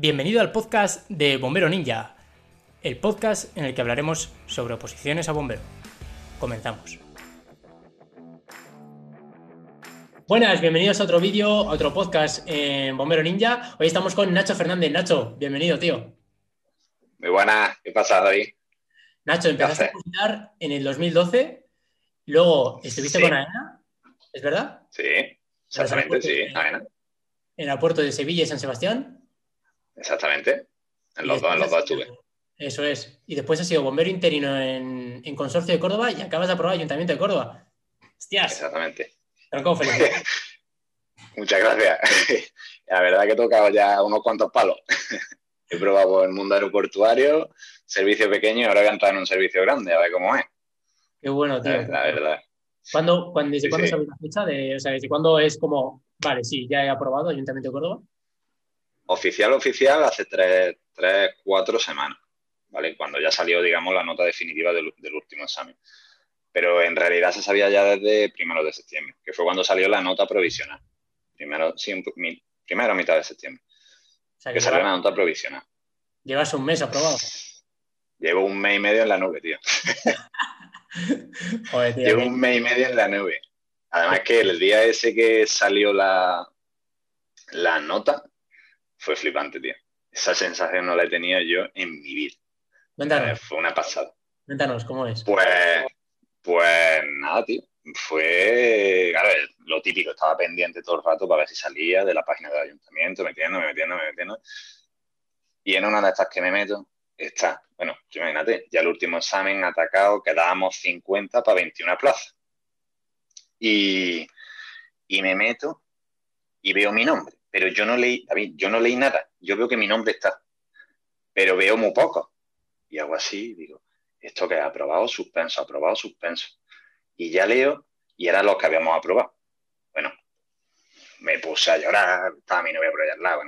Bienvenido al podcast de Bombero Ninja, el podcast en el que hablaremos sobre oposiciones a bombero. Comenzamos. Buenas, bienvenidos a otro vídeo, a otro podcast en Bombero Ninja. Hoy estamos con Nacho Fernández. Nacho, bienvenido, tío. Muy buenas, ¿qué pasa, David? Nacho, empezaste a cocinar en el 2012, luego estuviste con AENA, ¿es verdad? Sí, exactamente, sí, AENA. En el puerto de Sevilla y San Sebastián. Exactamente, en los dos, en los dos estuve. Eso es. Y después has sido bombero interino en, Consorcio de Córdoba y acabas de aprobar Ayuntamiento de Córdoba. Hostias. Exactamente. feliz. Muchas gracias. La verdad que he tocado ya unos cuantos palos. He probado el mundo aeroportuario, servicio pequeño y ahora voy a entrar en un servicio grande, a ver cómo es. Qué bueno, tío. La, verdad. ¿Cuándo, cuándo, ¿Desde cuándo sabes la fecha? De, o sea, ¿desde cuándo es como, vale, sí, ya he aprobado Ayuntamiento de Córdoba? Oficial, oficial, hace tres, tres cuatro semanas, ¿vale? Cuando ya salió, digamos, la nota definitiva del, último examen. Pero en realidad se sabía ya desde primero de septiembre, que fue cuando salió la nota provisional. Primero, sí, primero a mitad de septiembre. que, salió la nota provisional. Llevas un mes aprobado. Llevo un mes y medio en la nube, tío. Llevo un mes y medio en la nube. Además que el día ese que salió la, la nota fue flipante, tío. Esa sensación no la he tenido yo en mi vida. Cuéntanos. Eh, fue una pasada. Cuéntanos, ¿cómo es? Pues, pues nada, tío. Fue, claro, lo típico, estaba pendiente todo el rato para ver si salía de la página del ayuntamiento, metiéndome, metiéndome, metiéndome. Y en una de estas que me meto, está, bueno, imagínate, ya el último examen atacado, quedábamos 50 para 21 plazas. Y, y me meto y veo mi nombre pero yo no leí, David, yo no leí nada. Yo veo que mi nombre está, pero veo muy poco. Y hago así, digo, esto que ha aprobado, suspenso, aprobado, suspenso. Y ya leo, y era lo que habíamos aprobado. Bueno, me puse a llorar, estaba mi novia por allá al lado.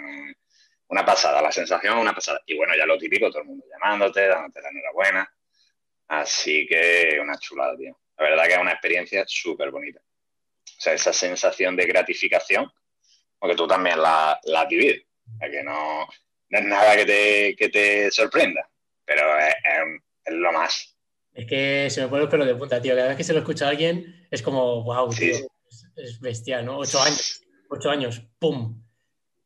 una pasada, la sensación una pasada. Y bueno, ya lo típico, todo el mundo llamándote, dándote la enhorabuena. Así que una chulada, tío. La verdad que es una experiencia súper bonita. O sea, esa sensación de gratificación porque tú también la, la has vivido. que no, es nada que te, que te sorprenda, pero es, lo más. Es que se me pone el pelo de punta, tío. Cada vez que se lo escucha a alguien es como, wow, tío, es, bestial, ¿no? Ocho años, ocho años, ¡pum!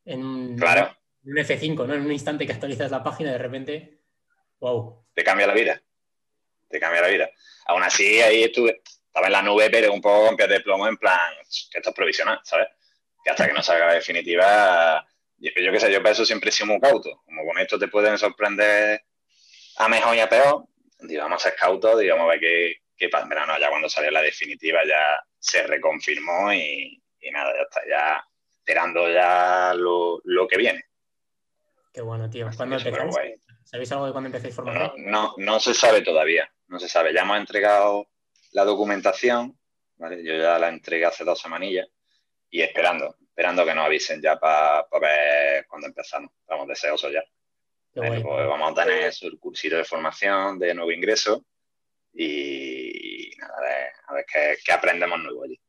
En, claro. un F5, ¿no? En un instante que actualizas la página, de repente, wow. Te cambia la vida. Te cambia la vida. Aún así, ahí estuve, estaba en la nube, pero un poco con pies de plomo, en plan, que esto es provisional, ¿sabes? Que hasta que no salga la definitiva, yo, yo qué sé, yo para eso siempre he sido muy cauto. Como con esto te pueden sorprender a mejor y a peor, digamos, a ser cauto, digamos, a ver qué, qué pasa. Pero no, ya cuando salió la definitiva ya se reconfirmó y, nada, ya está, ya esperando ya lo, que viene. Qué bueno, tío. ¿Cuándo empezáis? ¿Sabéis algo de cuándo empecéis formación? No, no, no se sabe todavía, no se sabe. Ya hemos entregado la documentación, ¿vale? Yo ya la entregué hace dos semanillas y esperando, esperando que nos avisen ya para ver cuándo empezamos. Estamos deseosos ya. Pues vamos a tener el cursito de formación de nuevo ingreso y nada, a ver, qué, aprendemos nuevo allí.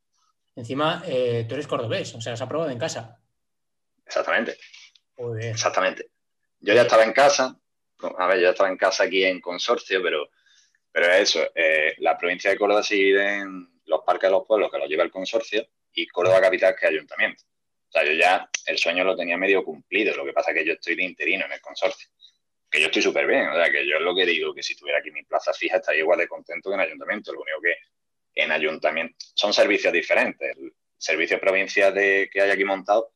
Encima, eh, tú eres cordobés, o sea, has aprobado en casa. Exactamente. Exactamente. Yo ya estaba en casa, a ver, yo estaba en casa aquí en consorcio, pero, pero eso, eh, la provincia de Córdoba sigue en los parques de los pueblos que los lleva el consorcio y Córdoba Capital que ayuntamiento. O sea, yo ya el sueño lo tenía medio cumplido, lo que pasa es que yo estoy de interino en el consorcio, que yo estoy súper bien, o sea, que yo es lo que digo, que si tuviera aquí mi plaza fija estaría igual de contento que en ayuntamiento, lo único que en ayuntamiento son servicios diferentes. El servicio provincial de, que hay aquí montado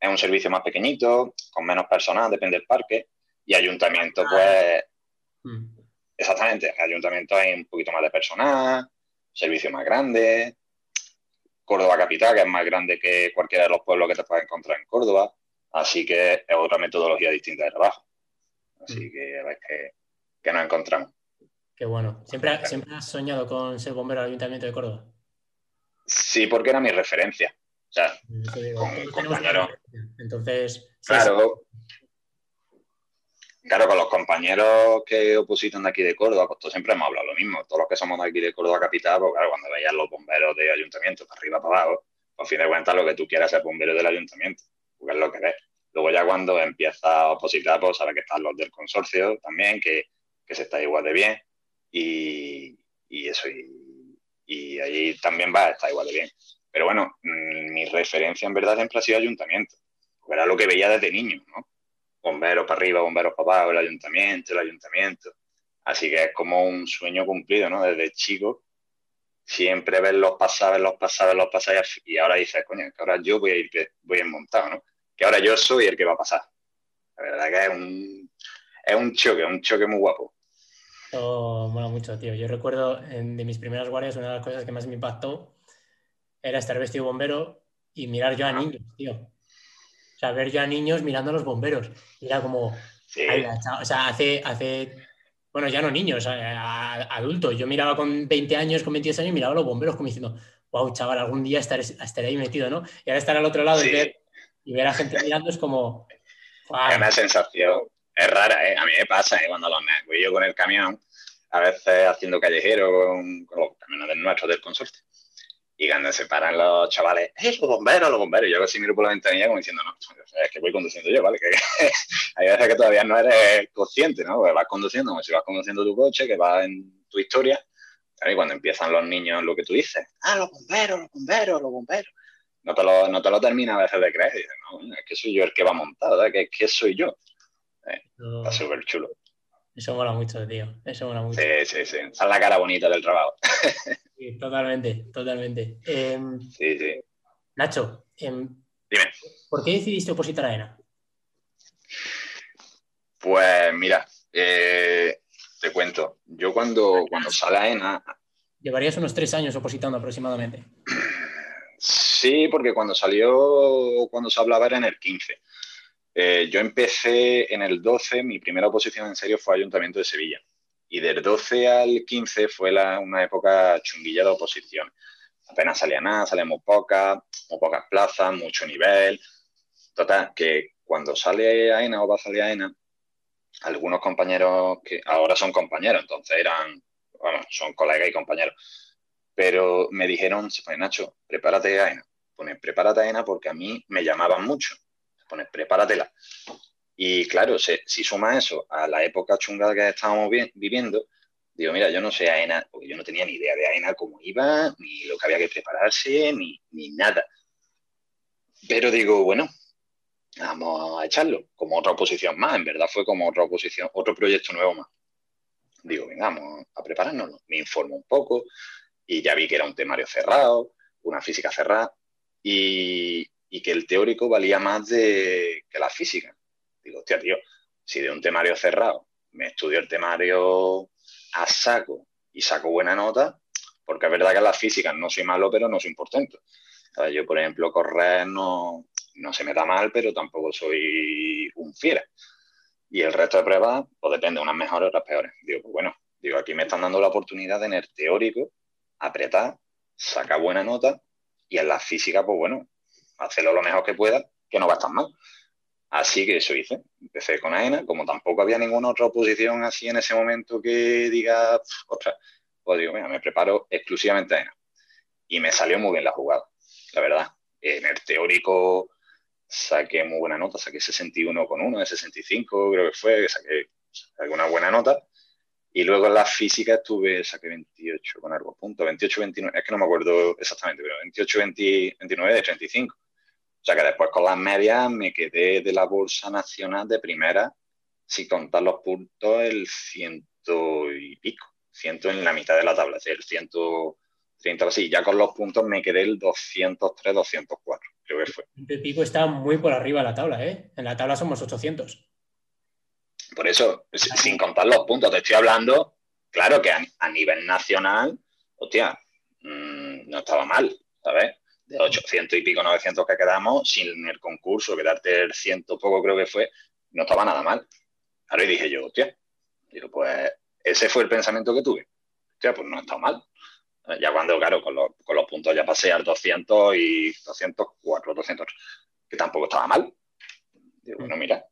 es un servicio más pequeñito, con menos personal, depende del parque, y ayuntamiento, ah. pues, mm. exactamente, ayuntamiento hay un poquito más de personal, servicio más grande, Córdoba Capital, que es más grande que cualquiera de los pueblos que te puedas encontrar en Córdoba. Así que es otra metodología distinta de trabajo. Así mm. que a ver qué, nos encontramos. Qué bueno. ¿Siempre, ¿Siempre has soñado con ser bombero del Ayuntamiento de Córdoba? Sí, porque era mi referencia. O sea, Entonces, claro, Claro, con los compañeros que opositan de aquí de Córdoba, pues todos siempre hemos hablado lo mismo. Todos los que somos de aquí de Córdoba capital, pues claro, cuando veías los bomberos de ayuntamiento para arriba, para abajo, pues a fin de cuentas lo que tú quieras es bombero del ayuntamiento, porque es lo que ves, Luego ya cuando empieza a opositar, pues sabe que están los del consorcio también, que, se está igual de bien. Y, eso, y, y allí también va a estar igual de bien. Pero bueno, mm, mi referencia en verdad siempre ha sido ayuntamiento, porque era lo que veía desde niño, ¿no? Bomberos para arriba, bomberos para abajo, el ayuntamiento, el ayuntamiento. Así que es como un sueño cumplido, ¿no? Desde chico, siempre ves los pasajes, los pasajes, los pasajes, y ahora dices, coño, que ahora yo voy a ir, voy a ir montado, ¿no? Que ahora yo soy el que va a pasar. La verdad que es un, es un choque, un choque muy guapo. Eso mola mucho, tío. Yo recuerdo de mis primeras guardias, una de las cosas que más me impactó era estar vestido bombero y mirar yo a niños, tío. O sea, ver yo a niños mirando a los bomberos. Y era como, o sea, hace, hace, bueno, ya no niños, adultos. Yo miraba con 20 años, con 22 años, y miraba a los bomberos como diciendo, wow, chaval, algún día estaré, estaré ahí metido, ¿no? Y ahora estar al otro lado y, ver, y ver a gente mirando es como... Es una sensación, es rara, ¿eh? A mí me pasa, ¿eh? Cuando los voy yo con el camión, a veces haciendo callejero con, con los camiones nuestros del consorcio y cuando se paran los chavales, ¡eh, los bomberos, los bomberos! Yo así miro por la ventanilla como diciendo, no, es que voy conduciendo yo, ¿vale? Que, hay veces que todavía no eres consciente, ¿no? Porque vas conduciendo como si vas conduciendo tu coche, que va en tu historia. Y cuando empiezan los niños, lo que tú dices, ¡ah, los bomberos, los bomberos, los bomberos! No te lo, no te lo termina a veces de creer. Dices, no, es que soy yo el que va montado, ¿verdad? Que es que soy yo. Eh, está súper chulo. Eso mola mucho, tío. Eso mola mucho. Sí, sí, sí. Esa es la cara bonita del trabajo. sí, totalmente, totalmente. Em, sí, sí. Nacho, em, dime. ¿Por qué decidiste opositar a ENA? Pues mira, eh, te cuento. Yo cuando, cuando sale a ENA. Llevarías unos tres años opositando aproximadamente. Sí, porque cuando salió, cuando se hablaba era en el 15. Eh, yo empecé en el 12, mi primera oposición en serio fue Ayuntamiento de Sevilla. Y del 12 al 15 fue una época chunguilla de oposición. Apenas salía nada, salían muy pocas, muy pocas plazas, mucho nivel. Total, que cuando sale AENA o va a AENA, algunos compañeros que ahora son compañeros, entonces eran, bueno, son colegas y compañeros, pero me dijeron, se Nacho, prepárate AENA. Pone, prepárate AENA porque a mí me llamaban mucho pones prepáratela. Y claro, si suma eso a la época chunga que estábamos viviendo, digo, mira, yo no sé AENA, porque yo no tenía ni idea de AENA cómo iba, ni lo que había que prepararse, ni, nada. Pero digo, bueno, vamos a echarlo, como otra oposición más, en verdad fue como otra oposición, otro proyecto nuevo más. Digo, venga, vamos a prepararnos, me informo un poco y ya vi que era un temario cerrado, una física cerrada y, y que el teórico valía más de, que la física. Digo, hostia, tío, si de un temario cerrado me estudio el temario a saco y saco buena nota, porque es verdad que en la física no soy malo, pero no soy importante. Yo, por ejemplo, correr no, no se me da mal, pero tampoco soy un fiera. Y el resto de pruebas, pues depende, unas mejores, otras peores. Digo, pues bueno, digo, aquí me están dando la oportunidad de en el teórico apretar, sacar buena nota, y en la física, pues bueno, hacerlo lo mejor que pueda, que no va a estar mal. Así que eso hice. Empecé con AENA, como tampoco había ninguna otra oposición así en ese momento que diga, ostras, pues digo, mira, me preparo exclusivamente a AENA. Y me salió muy bien la jugada, la verdad. En el teórico saqué muy buena nota, saqué 61 con 1 de 65, creo que fue, saqué, saqué una buena nota. Y luego en la física estuve, saqué 28 con algo punto, 28, 29, es que no me acuerdo exactamente, pero 28, 29 de 35. O sea que después con las medias me quedé de la Bolsa Nacional de primera, sin contar los puntos, el ciento y pico, ciento en la mitad de la tabla, es decir, el 130 así. Ya con los puntos me quedé el 203, 204, creo que fue. El pico está muy por arriba de la tabla, ¿eh? En la tabla somos 800. Por eso, sin contar los puntos, te estoy hablando, claro que a, nivel nacional, hostia, mm, no estaba mal, ¿sabes? De 800 y pico, 900 que quedamos, sin el concurso, quedarte el ciento poco creo que fue, no estaba nada mal. Ahora y dije yo, hostia, digo, pues ese fue el pensamiento que tuve. Hostia, pues no está mal. Ya cuando, claro, con los, con los puntos ya pasé al 200 y 204, 200, que tampoco estaba mal. Digo, bueno, mira.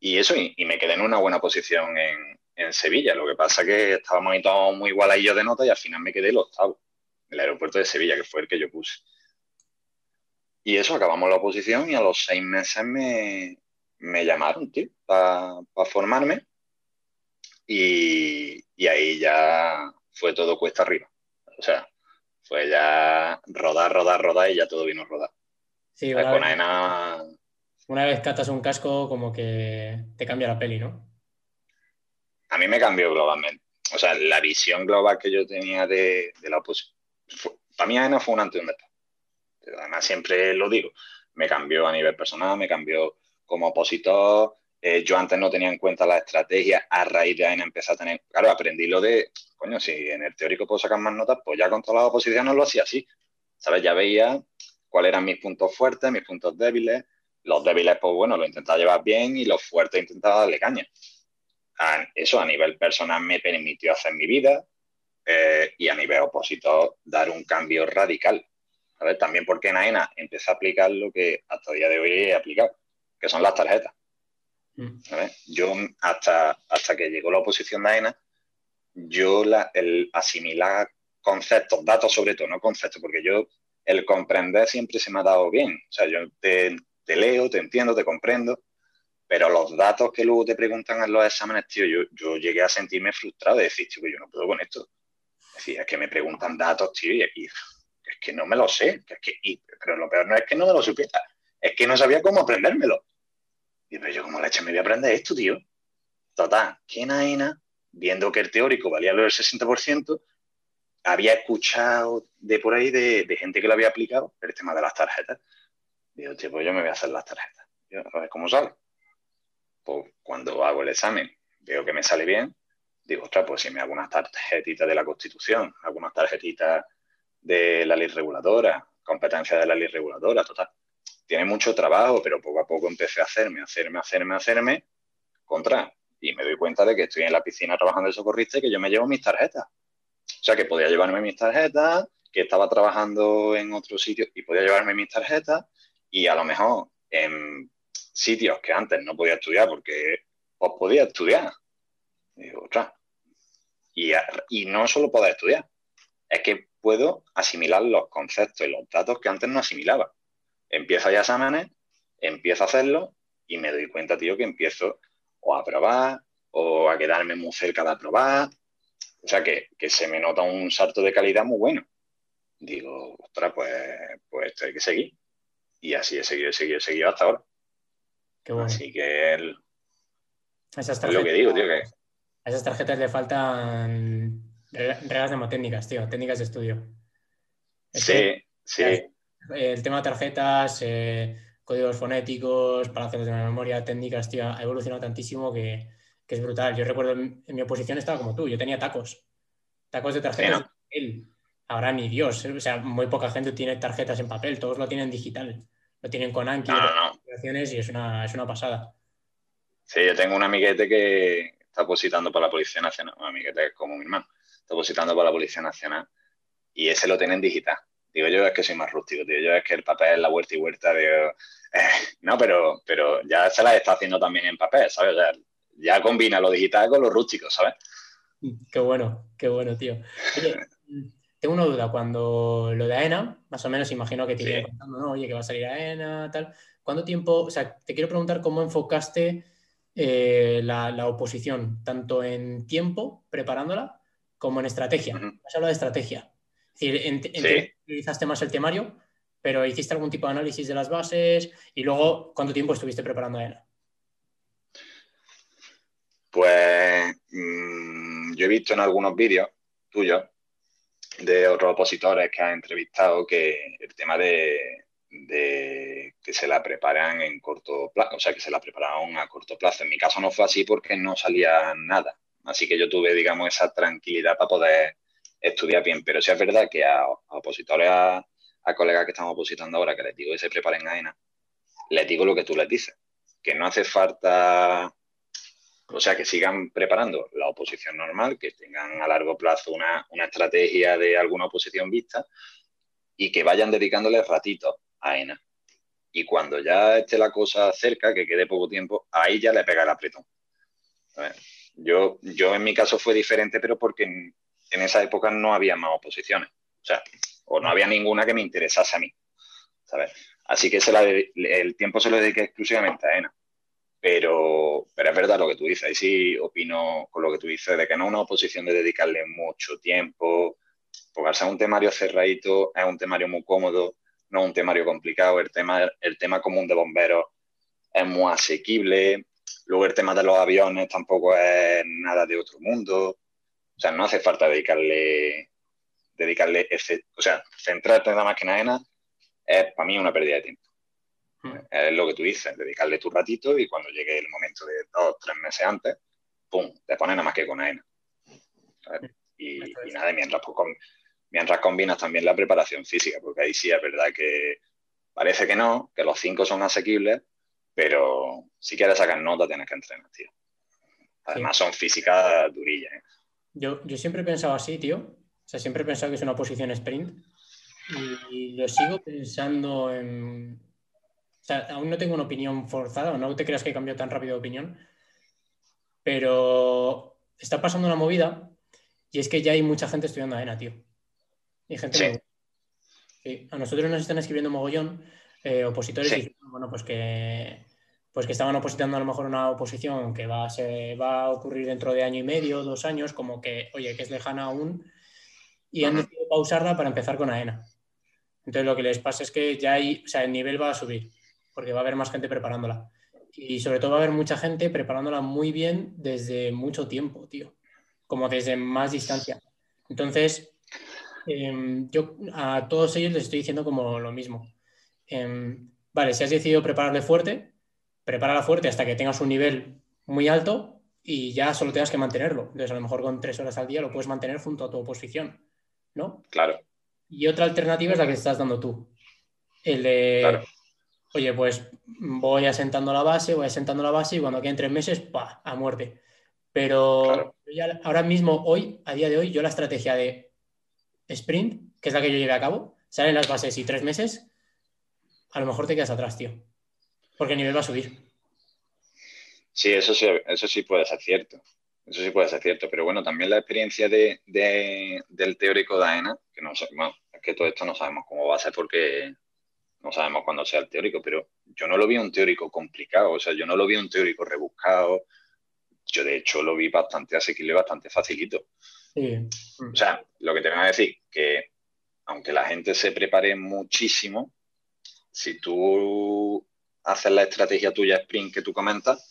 Y eso, y, me quedé en una buena posición en, en Sevilla. Lo que pasa es que estábamos todos muy igualaditos de nota y al final me quedé el octavo, el aeropuerto de Sevilla, que fue el que yo puse. Y eso, acabamos la oposición y a los seis meses me, llamaron, tío, para formarme. Y, ahí ya fue todo cuesta arriba. O sea, fue ya rodar, rodar, rodar y ya todo vino a rodar. Sí, una, vez, una vez catas un casco, como que te cambia la peli, ¿no? A mí me cambió globalmente. O sea, la visión global que yo tenía de, la oposición. Para mí, AENA fue un antes y un después. Además, siempre lo digo. Me cambió a nivel personal, me cambió como opositor. Eh, yo antes no tenía en cuenta la estrategia. A raíz de AENA empecé a tener. Claro, aprendí lo de. Coño, si en el teórico puedo sacar más notas, pues ya contra las oposiciones lo hacía así. ¿Sabes? Ya veía cuáles eran mis puntos fuertes, mis puntos débiles. Los débiles, pues bueno, lo intentaba llevar bien y los fuertes intentaba darle caña. eso a nivel personal me permitió hacer mi vida eh, y a nivel opositor dar un cambio radical. También porque en AENA empecé a aplicar lo que hasta el día de hoy he aplicado, que son las tarjetas. Mm. Yo hasta, hasta que llegó la oposición de AENA, yo la, el asimilar conceptos, datos sobre todo, no conceptos, porque yo el comprender siempre se me ha dado bien. O sea, yo te, leo, te entiendo, te comprendo, pero los datos que luego te preguntan en los exámenes, tío, yo, yo llegué a sentirme frustrado de decir, tío, que yo no puedo con esto. Es decir, es que me preguntan datos, tío, y, es que no me lo sé. es que, pero lo peor no es que no me lo supiera, es que no sabía cómo aprendérmelo. Y pero yo, como leche me voy a aprender esto, tío? Total, que Naina, viendo que el teórico valía lo del 60%, había escuchado de por ahí de, gente que lo había aplicado, el tema de las tarjetas. Digo, tío, pues yo me voy a hacer las tarjetas. a ver cómo sale. Pues cuando hago el examen, veo que me sale bien, digo, ostras, pues si me hago unas tarjetitas de la Constitución, algunas tarjetitas de la ley reguladora, competencia de la ley reguladora, total. Tiene mucho trabajo, pero poco a poco empecé a hacerme, hacerme, hacerme, hacerme, contra. Y me doy cuenta de que estoy en la piscina trabajando de socorrista y que yo me llevo mis tarjetas. O sea, que podía llevarme mis tarjetas, que estaba trabajando en otro sitio y podía llevarme mis tarjetas y a lo mejor en sitios que antes no podía estudiar porque os podía estudiar. Y, y, y no solo poder estudiar, es que puedo asimilar los conceptos y los datos que antes no asimilaba. Empiezo ya exámenes, empiezo a hacerlo y me doy cuenta, tío, que empiezo o a probar o a quedarme muy cerca de aprobar o sea, que, se me nota un salto de calidad muy bueno. Digo, ostras, pues, pues esto hay que seguir. Y así he seguido, he seguido, he seguido hasta ahora. Qué bueno. Así que el, es lo que digo, tío. Que... A esas tarjetas le faltan reglas mnemotécnicas, tío, técnicas de estudio. sí, sí. El tema de tarjetas, eh, códigos fonéticos, palabras de la memoria, técnicas, tío, ha evolucionado tantísimo que, que es brutal. Yo recuerdo en, mi oposición estaba como tú, yo tenía tacos, tacos de tarjetas de papel. Ahora ni Dios, o sea, muy poca gente tiene tarjetas en papel, todos lo tienen digital, lo tienen con Anki y es una, es una pasada. Sí, yo tengo un amiguete que está opositando para la Policía Nacional, un amiguete como mi hermano, está opositando para la Policía Nacional y ese lo tienen digital. Digo yo es que soy más rústico, tío. Yo es que el papel, la vuelta y vuelta, digo, eh, no, pero, pero ya se la está haciendo también en papel, ¿sabes? O sea, ya combina lo digital con lo rústico, ¿sabes? Qué bueno, qué bueno, tío. Oye, tengo una duda, cuando lo de AENA, más o menos imagino que te iría contando, ¿no? Oye, que va a salir AENA, tal. ¿Cuánto tiempo, o sea, te quiero preguntar cómo enfocaste eh, la, oposición, tanto en tiempo preparándola como en estrategia? Has hablado de estrategia. Es decir, utilizaste más el temario, pero hiciste algún tipo de análisis de las bases y luego, ¿cuánto tiempo estuviste preparando AENA? Pues mm, yo he visto en algunos vídeos tuyos de otros opositores que han entrevistado que el tema de, que se la preparan en corto plazo, o sea, que se la prepararon a corto plazo. En mi caso no fue así porque no salía nada. Así que yo tuve, digamos, esa tranquilidad para poder estudiar bien. Pero sí es verdad que a, opositores, a, colegas que estamos opositando ahora, que les digo que se preparen a ENA, les digo lo que tú les dices, que no hace falta o sea, que sigan preparando la oposición normal, que tengan a largo plazo una, estrategia de alguna oposición vista y que vayan dedicándole ratitos a ENA. Y cuando ya esté la cosa cerca, que quede poco tiempo, ahí ya le pega el apretón. Yo, yo en mi caso fue diferente, pero porque en, esa época no había más oposiciones. O sea, o no había ninguna que me interesase a mí. ¿sabes? Así que el tiempo se lo dediqué exclusivamente a ENA. Pero, pero es verdad lo que tú dices, ahí sí opino con lo que tú dices, de que no es una oposición de dedicarle mucho tiempo, porque al ser un temario cerradito, es un temario muy cómodo, no es un temario complicado, el tema, el tema común de bomberos es muy asequible, luego el tema de los aviones tampoco es nada de otro mundo, o sea, no hace falta dedicarle, dedicarle ese, o sea, centrarte en la máquina ENA es para mí una pérdida de tiempo. Hmm. Es lo que tú dices, dedicarle tu ratito y cuando llegue el momento de dos, tres meses antes, ¡pum!, te pones nada más que con AENA. Y, y, nada, mientras, pues, mientras combinas también la preparación física, porque ahí sí es verdad que parece que no, que los cinco son asequibles, pero si quieres sacar nota tienes que entrenar, tío. Además son físicas durillas. ¿eh? Yo, yo siempre he pensado así, tío. O sea, siempre he pensado que es una posición sprint y lo sigo pensando en... O sea, aún no tengo una opinión forzada, no te creas que he cambiado tan rápido de opinión, pero está pasando una movida y es que ya hay mucha gente estudiando AENA, tío. Y gente sí. A nosotros nos están escribiendo mogollón eh, opositores bueno, pues que pues que estaban opositando a lo mejor una oposición que va a, se va a ocurrir dentro de año y medio, dos años, como que, oye, que es lejana aún, y han decidido pausarla para empezar con AENA. Entonces lo que les pasa es que ya hay, o sea, el nivel va a subir, porque va a haber más gente preparándola. Y sobre todo va a haber mucha gente preparándola muy bien desde mucho tiempo, tío, como desde más distancia. Entonces, em, yo a todos ellos les estoy diciendo como lo mismo. Em, vale, si has decidido prepararle fuerte, prepárala fuerte hasta que tengas un nivel muy alto y ya solo tengas que mantenerlo. Entonces, a lo mejor con tres horas al día lo puedes mantener junto a tu oposición, ¿no? Claro. Y otra alternativa es la que estás dando tú. El de, oye, pues voy asentando la base, voy asentando la base y cuando queden tres meses, ¡pah! a muerte. Pero ahora mismo, hoy, a día de hoy, yo la estrategia de sprint, que es la que yo llevé a cabo, salen las bases y tres meses, a lo mejor te quedas atrás, tío. Porque el nivel va a subir. Sí, eso sí, eso sí puede ser cierto. Eso sí puede ser cierto, pero bueno, también la experiencia de, del teórico de AENA, que no sé, es que todo esto no sabemos cómo va a ser porque no sabemos cuándo sea el teórico, pero yo no lo vi un teórico complicado, o sea, yo no lo vi un teórico rebuscado, yo de hecho lo vi bastante asequible, bastante facilito. O sea, lo que te voy a decir, que aunque la gente se prepare muchísimo, si tú haces la estrategia tuya sprint que tú comentas,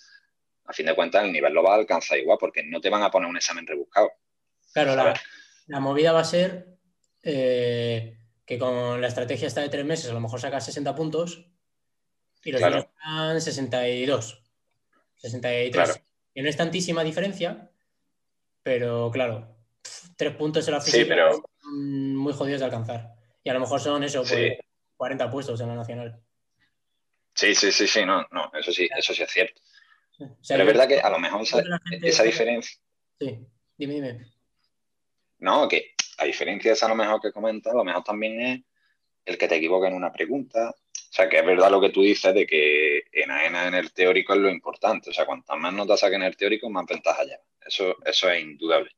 a fin de cuentas el nivel lo va a alcanzar igual, porque no te van a poner un examen rebuscado. Claro, la, movida va a ser eh, que con la estrategia esta de tres meses a lo mejor sacas 60 puntos y los claro. sacan 62, 63. Y no es tantísima diferencia, pero claro, tres puntos en la física son muy jodidos de alcanzar. Y a lo mejor son eso, 40 pues, puestos en la nacional. Sí, sí, sí, sí, no, no, eso sí, eso sí es cierto. Pero es verdad que a lo mejor esa, diferencia. Sí, dime, dime. No, que a diferencia de esa a lo mejor que comentas, a lo mejor también es el que te equivoque en una pregunta. O sea, que es verdad lo que tú dices de que en AENA en el teórico es lo importante. O sea, cuantas más notas saquen en el teórico, más ventaja lleva. Eso, eso es indudable.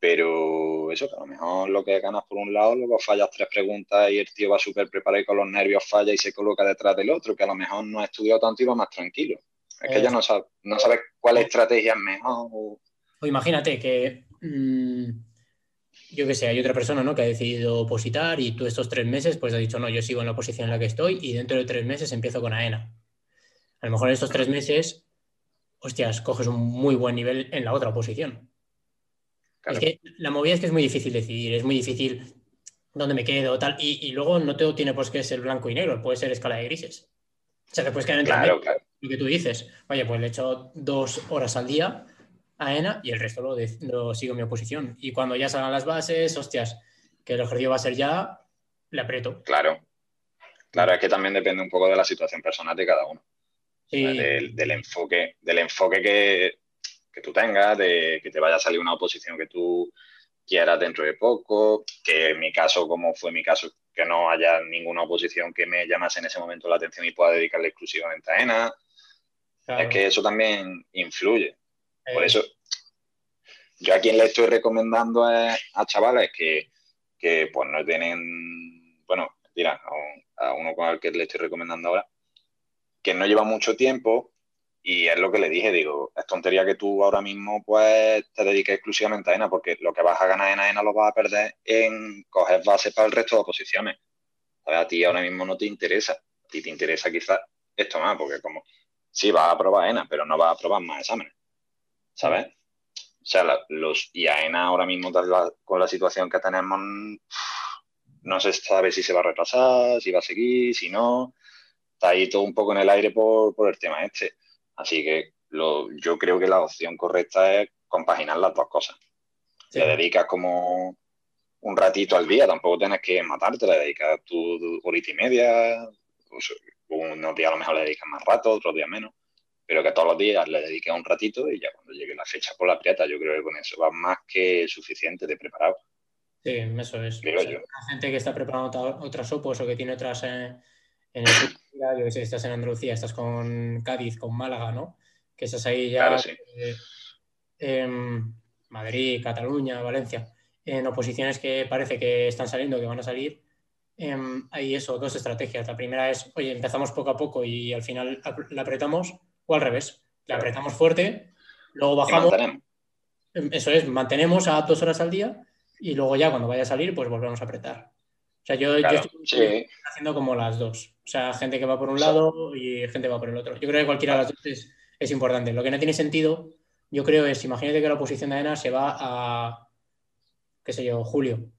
Pero eso, que a lo mejor lo que ganas por un lado, luego fallas tres preguntas y el tío va súper preparado y con los nervios falla y se coloca detrás del otro, que a lo mejor no ha estudiado tanto y va más tranquilo. Es que ya no sabes no sabe cuál estrategia es mejor. O... imagínate que, mm, yo que sé, hay otra persona ¿no? que ha decidido opositar y tú estos tres meses pues has dicho, no, yo sigo en la posición en la que estoy y dentro de tres meses empiezo con AENA. A lo mejor en estos tres meses, hostias, coges un muy buen nivel en la otra Es que la movida es que es muy difícil decidir, es muy difícil dónde me quedo, tal, y, y luego no todo tiene por qué ser blanco y negro, puede ser escala de grises. O sea, puedes quedar entre claro, claro. lo que tú dices. Oye, pues le echo dos horas al día a ENA y el resto lo, lo sigo en mi oposición. Y cuando ya salgan las bases, hostias, que el ejercicio va a ser ya, le aprieto. Claro. Claro, es que también depende un poco de la situación personal de cada uno. del, enfoque, del enfoque que, que tú tengas, de que te vaya a salir una oposición que tú quieras dentro de poco, que en mi caso, como fue mi caso, que no haya ninguna oposición que me llamase en ese momento la atención y pueda dedicarle exclusivamente a ENA. Es que eso también influye. Por eh. eso, yo a quien le estoy recomendando a, chavales que, pues no tienen, bueno, mira, a, uno con el que le estoy recomendando ahora, que no lleva mucho tiempo y es lo que le dije, digo, es tontería que tú ahora mismo pues te dediques exclusivamente a ENA, porque lo que vas a ganar en ENA lo vas a perder en coger base para el resto de posiciones. A ti ahora mismo no te interesa, a ti te interesa quizás esto más, porque como sí vas a probar ENA, pero no vas a probar más exámenes, ¿sabes? O sea, los, y a ENA ahora mismo con la situación que tenemos, no se sabe si se va a retrasar, si va a seguir, si no. Está ahí todo un poco en el aire por, por el tema este. Así que lo, yo creo que la opción correcta es compaginar las dos cosas. Te dedicas como un ratito al día, tampoco tienes que matarte, le dedicas tu, horita y media, pues, unos días a lo mejor le dedicas más rato, otros días menos, pero que todos los días le dediques un ratito y ya cuando llegue la fecha por la prieta, yo creo que con eso va más que suficiente de preparado. Sí, eso es. gente que está preparando otras opos o que tiene otras eh, en el yo que sé, estás en Andalucía, estás con Cádiz, con Málaga, ¿no? Que estás ahí ya eh, Madrid, Cataluña, Valencia, en oposiciones que parece que están saliendo, que van a salir. Em, hay eso, dos estrategias. La primera es, oye, empezamos poco a poco y al final la apretamos, o al revés, la apretamos fuerte, luego bajamos. Em, eso es, mantenemos a dos horas al día y luego ya cuando vaya a salir, pues volvemos a apretar. O sea, yo, estoy haciendo como las dos. O sea, gente que va por un lado y gente que va por el otro. Yo creo que cualquiera de las dos es, importante. Lo que no tiene sentido, yo creo, es, imagínate que la oposición de AENA se va a, qué sé yo, julio.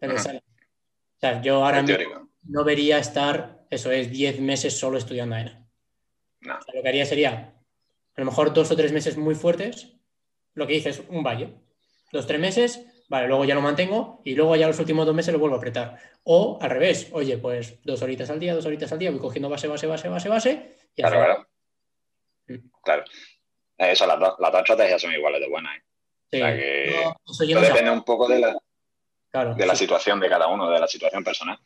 O sea, yo ahora mismo no vería estar, eso es, 10 meses solo estudiando AENA. No. lo que haría sería, a lo mejor dos o tres meses muy fuertes, lo que dices, un valle. Dos, tres meses, Vale, luego ya lo mantengo y luego ya los últimos dos meses lo vuelvo a apretar. O al revés, oye, pues dos horitas al día, dos horitas al día, voy cogiendo base, base, base, base, base. Y claro, claro. Mm. Claro. Eso, las, dos, las dos estrategias son iguales de buenas. ¿eh? Sí. O sea que depende un poco de la, de la situación de cada uno, de la situación personal.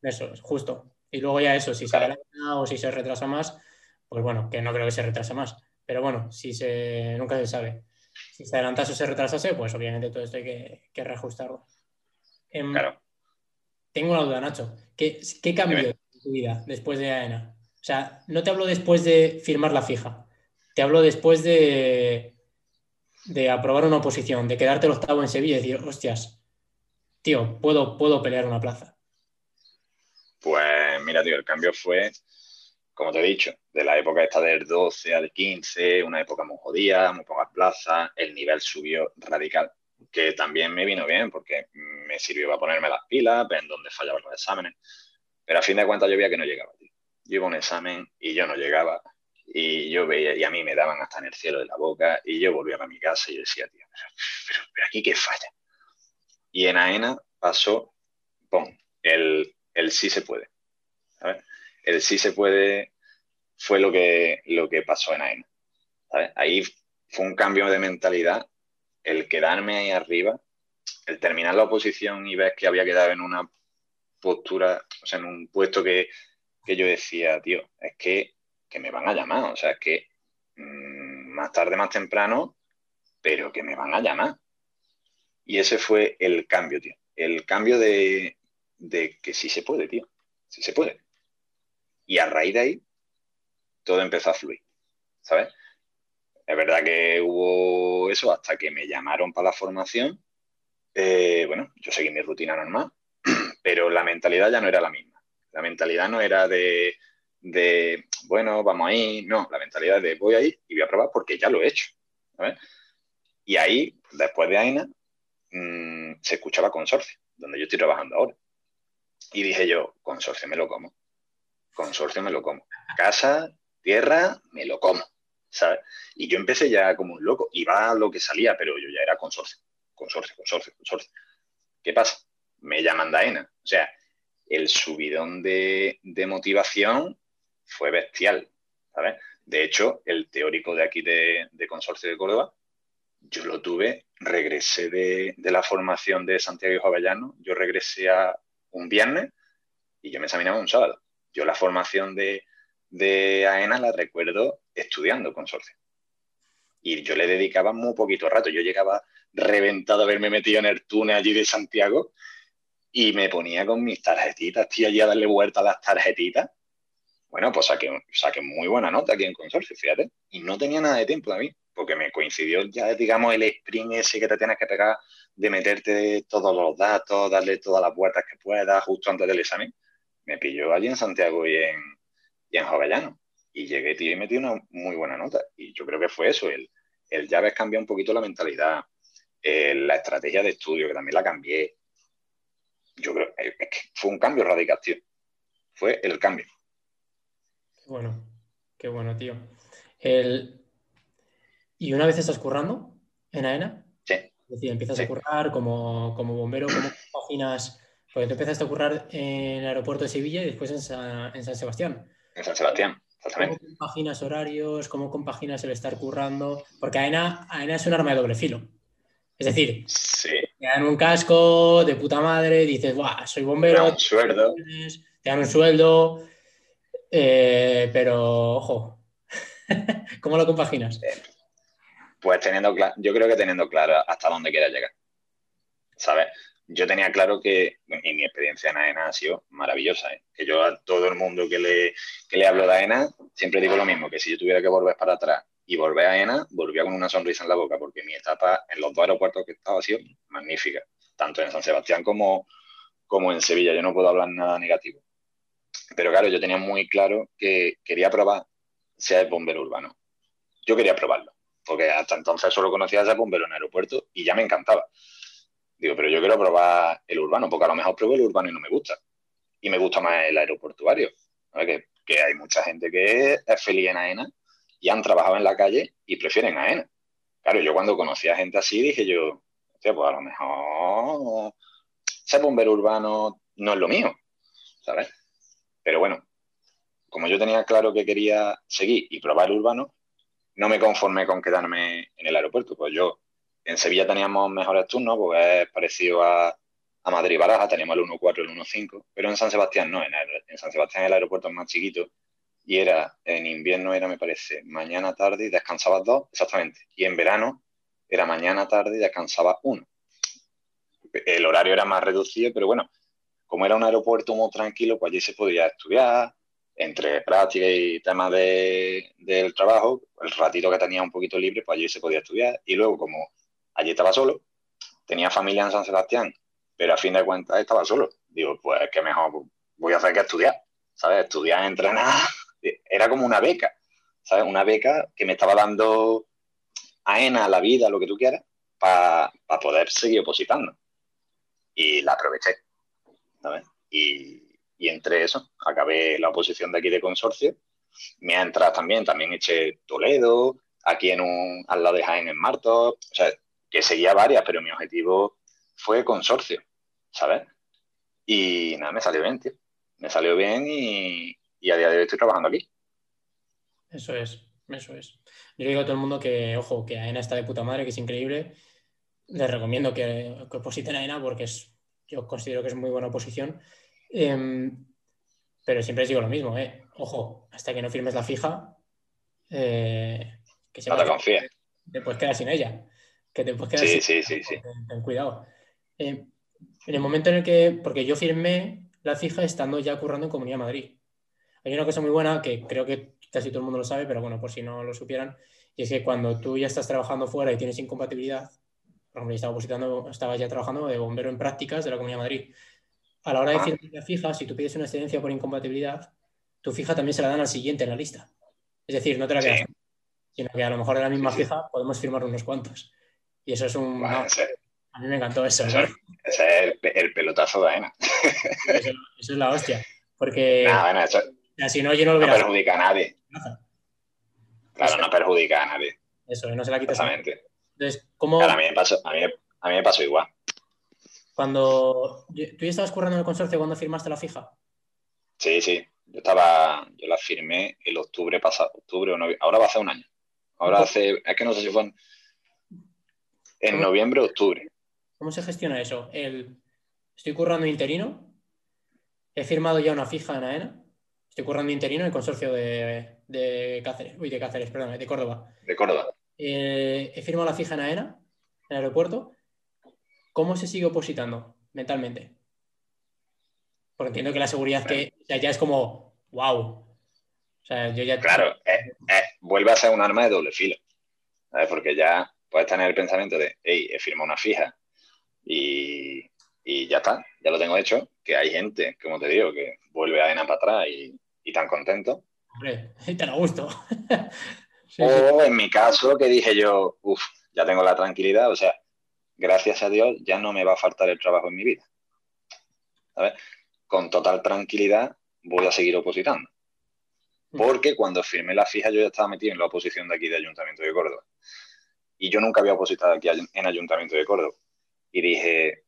Eso es, justo. Y luego ya eso, si se adelanta o si se retrasa más, pues bueno, que no creo que se retrase más. Pero bueno, si se nunca se sabe si se adelantase o se retrasase, pues obviamente todo esto hay que, reajustarlo. Em, claro. Tengo una duda, Nacho. ¿Qué, qué cambió en tu vida después de AENA? O sea, no te hablo después de firmar la fija, te hablo después de, de aprobar una oposición, de quedarte el octavo en Sevilla y decir, hostias, tío, puedo, puedo pelear una plaza. Pues mira, tío, el cambio fue como te he dicho, de la época esta del 12 al 15, una época muy jodida, muy pocas plazas, el nivel subió radical, que también me vino bien porque me sirvió para ponerme las pilas, ver en dónde fallaban los exámenes, pero a fin de cuentas yo veía que no llegaba. Yo iba a un examen y yo no llegaba, y yo veía, y a mí me daban hasta en el cielo de la boca, y yo volvía a mi casa y decía, tío, pero, aquí qué falla. Y en AENA pasó, pum, el, el sí se puede. ¿sabes? El sí se puede fue lo que, lo que pasó en AENA. Ahí fue un cambio de mentalidad, el quedarme ahí arriba, el terminar la oposición y ver que había quedado en una postura, o sea, en un puesto que, yo decía, tío, es que, me van a llamar, o sea, es que mm, más tarde, más temprano, pero que me van a llamar. Y ese fue el cambio, tío. El cambio de, de que sí se puede, tío. Sí se puede. Y a raíz de ahí, todo empezó a fluir, ¿sabes? Es verdad que hubo eso hasta que me llamaron para la formación. Eh, bueno, yo seguí mi rutina normal, pero la mentalidad ya no era la misma. La mentalidad no era de, bueno, vamos ahí. No, la mentalidad de voy ahí y voy a probar porque ya lo he hecho. ¿sabes? Y ahí, después de AINA, mm, se escuchaba consorcio, donde yo estoy trabajando ahora. Y dije yo, consorcio me lo como consorcio me lo como. Casa, tierra, me lo como. ¿sabes? Y yo empecé ya como un loco, iba a lo que salía, pero yo ya era consorcio, consorcio, consorcio, consorcio. ¿Qué pasa? Me llaman Daena. O sea, el subidón de, motivación fue bestial, ¿sabes? De hecho, el teórico de aquí de, Consorcio de Córdoba, yo lo tuve, regresé de, de la formación de Santiago y Jovellano, yo regresé a un viernes y yo me examinaba un sábado. Yo la formación de, AENA la recuerdo estudiando consorcio. Y yo le dedicaba muy poquito rato. Yo llegaba reventado a haberme metido en el túnel allí de Santiago y me ponía con mis tarjetitas, tío, allí a darle vuelta a las tarjetitas. Bueno, pues saqué, saqué muy buena nota aquí en consorcio, fíjate. Y no tenía nada de tiempo a mí, porque me coincidió ya, digamos, el sprint ese que te tienes que pegar de meterte todos los datos, darle todas las vueltas que puedas justo antes del examen. Me pilló allí en Santiago y en, y en Jovellano. Y llegué, tío, y metí una muy buena nota. Y yo creo que fue eso, el, el ya ves un poquito la mentalidad, la estrategia de estudio, que también la cambié. Yo creo que fue un cambio radical, tío. Fue el cambio. Qué bueno, qué bueno, tío. El... ¿Y una vez estás currando en AENA? Sí. Es decir, empiezas a currar como, como bombero, ¿cómo compaginas? Porque tú empezaste a currar en el aeropuerto de Sevilla y después en en San Sebastián. En San Sebastián. ¿Cómo compaginas horarios? ¿Cómo compaginas el estar currando? Porque AENA, es un arma de doble filo. Es decir, te dan un casco de puta madre, dices, Buah, soy bombero. Te dan un sueldo. Te dan un sueldo. Eh, pero, ojo, ¿cómo lo compaginas? Pues teniendo claro, yo creo que teniendo claro hasta dónde quieras llegar. ¿Sabes? Yo tenía claro que, y mi experiencia en AENA ha sido maravillosa, ¿eh? que yo a todo el mundo que le, que le hablo de AENA siempre digo lo mismo, que si yo tuviera que volver para atrás y volver a AENA, volvía con una sonrisa en la boca, porque mi etapa en los dos aeropuertos que he estado ha sido magnífica, tanto en San Sebastián como, como en Sevilla, yo no puedo hablar nada negativo. Pero claro, yo tenía muy claro que quería probar ser bombero urbano. Yo quería probarlo, porque hasta entonces solo conocía a bombero en aeropuerto y ya me encantaba. Digo, pero yo quiero probar el urbano, porque a lo mejor pruebo el urbano y no me gusta. Y me gusta más el aeroportuario. Que, que, hay mucha gente que es feliz en AENA y han trabajado en la calle y prefieren AENA. Claro, yo cuando conocí a gente así dije yo, hostia, pues a lo mejor ser bombero urbano no es lo mío, ¿sabes? Pero bueno, como yo tenía claro que quería seguir y probar el urbano, no me conformé con quedarme en el aeropuerto. Pues yo en Sevilla teníamos mejores turnos, porque es parecido a, Madrid Baraja, teníamos el 1-4 el 1-5, pero en San Sebastián no, en, San Sebastián el aeropuerto es más chiquito y era, en invierno era, me parece, mañana, tarde y descansabas dos, exactamente, y en verano era mañana, tarde y descansabas uno. El horario era más reducido, pero bueno, como era un aeropuerto muy tranquilo, pues allí se podía estudiar, entre práctica y temas del trabajo, el ratito que tenía un poquito libre, pues allí se podía estudiar. Y luego, como allí estaba solo, tenía familia en San Sebastián, pero a fin de cuentas estaba solo. Digo, pues que mejor voy a hacer que estudiar, ¿sabes? Estudiar, entrenar, era como una beca, ¿sabes? Una beca que me estaba dando a ENA, la vida, lo que tú quieras, para poder seguir opositando. Y la aproveché, ¿sabes? Y, y entre eso, acabé la oposición de aquí de consorcio. Me ha entrado también, también eché Toledo, aquí en un, al lado de Jaén en Marto, o sea, que seguía varias, pero mi objetivo fue consorcio, ¿sabes? Y nada, me salió bien, tío. Me salió bien y, a día de hoy estoy trabajando aquí. Eso es, eso es. Yo digo a todo el mundo que, ojo, que AENA está de puta madre, que es increíble. Les recomiendo que, que opositen a AENA porque es, yo considero que es muy buena oposición. Em, pero siempre les digo lo mismo, ¿eh? Ojo, hasta que no firmes la fija, eh, que se no te confíes. Te puedes quedar sin ella que te puedes sí, sí, sí, sí. Ten, cuidado. Eh, en el momento en el que, porque yo firmé la fija estando ya currando en Comunidad Madrid. Hay una cosa muy buena que creo que casi todo el mundo lo sabe, pero bueno, por si no lo supieran, y es que cuando tú ya estás trabajando fuera y tienes incompatibilidad, por ejemplo, yo estaba, estaba ya trabajando de bombero en prácticas de la Comunidad Madrid. A la hora de firmar la fija, si tú pides una excedencia por incompatibilidad, tu fija también se la dan al siguiente en la lista. Es decir, no te la quedas, sino que a lo mejor de la misma fija podemos firmar unos cuantos. Y eso es un... a mí me encantó eso. Ese, es el, pelotazo de AENA. Eso, es la hostia. Porque si no, yo no lo No perjudica a nadie. Claro, no perjudica a nadie. Eso, no se la quita. Exactamente. Entonces, ¿cómo... a, mí me pasó, a, mí, a mí me pasó igual. Cuando... ¿Tú ya estabas currando en el consorcio cuando firmaste la fija? Sí, sí. Yo estaba... Yo la firmé el octubre pasado. Octubre o noviembre. Ahora va a ser un año. Ahora hace... Es que no sé si fue... En noviembre o octubre. ¿Cómo se gestiona eso? El, estoy currando interino, he firmado ya una fija en AENA, estoy currando interino en el consorcio de, Cáceres, uy, de Cáceres, perdón, de Córdoba. De Córdoba. Eh, he firmado la fija en AENA, en el aeropuerto. ¿Cómo se sigue opositando mentalmente? Porque entiendo que la seguridad que ya es como, wow. O sea, yo ya... Claro, vuelve a ser un arma de doble filo. Porque ya puedes tener el pensamiento de, hey, he firmado una fija y, ya está, ya lo tengo hecho, que hay gente, como te digo, que vuelve a ENA para atrás y, y tan contento. Hombre, te lo gusto. o en mi caso, que dije yo, uff, ya tengo la tranquilidad, o sea, gracias a Dios ya no me va a faltar el trabajo en mi vida. ¿Sabes? Con total tranquilidad voy a seguir opositando. Porque cuando firmé la fija yo ya estaba metido en la oposición de aquí de Ayuntamiento de Córdoba. Y yo nunca había opositado aquí en Ayuntamiento de Córdoba. Y dije,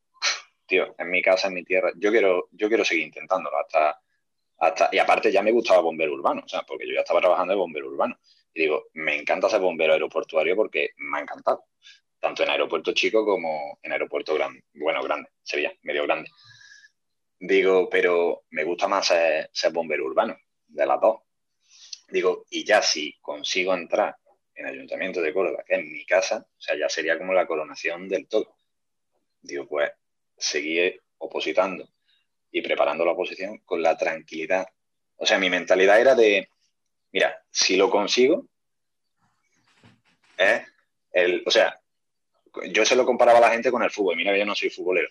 tío, en mi casa, en mi tierra, yo quiero, yo quiero seguir intentándolo hasta, hasta... Y aparte ya me gustaba bombero urbano, o sea, porque yo ya estaba trabajando de bombero urbano. Y digo, me encanta ser bombero aeroportuario porque me ha encantado tanto en aeropuerto chico como en aeropuerto grande, bueno, grande, Sevilla, medio grande. Digo, pero me gusta más ser, bombero urbano, de las dos. Digo, y ya si consigo entrar en Ayuntamiento de Córdoba, que es mi casa, o sea, ya sería como la coronación del todo. Digo, pues seguí opositando y preparando la oposición con la tranquilidad. O sea, mi mentalidad era de, mira, si lo consigo, es el, o sea, yo se lo comparaba a la gente con el fútbol. Mira, yo no soy futbolero.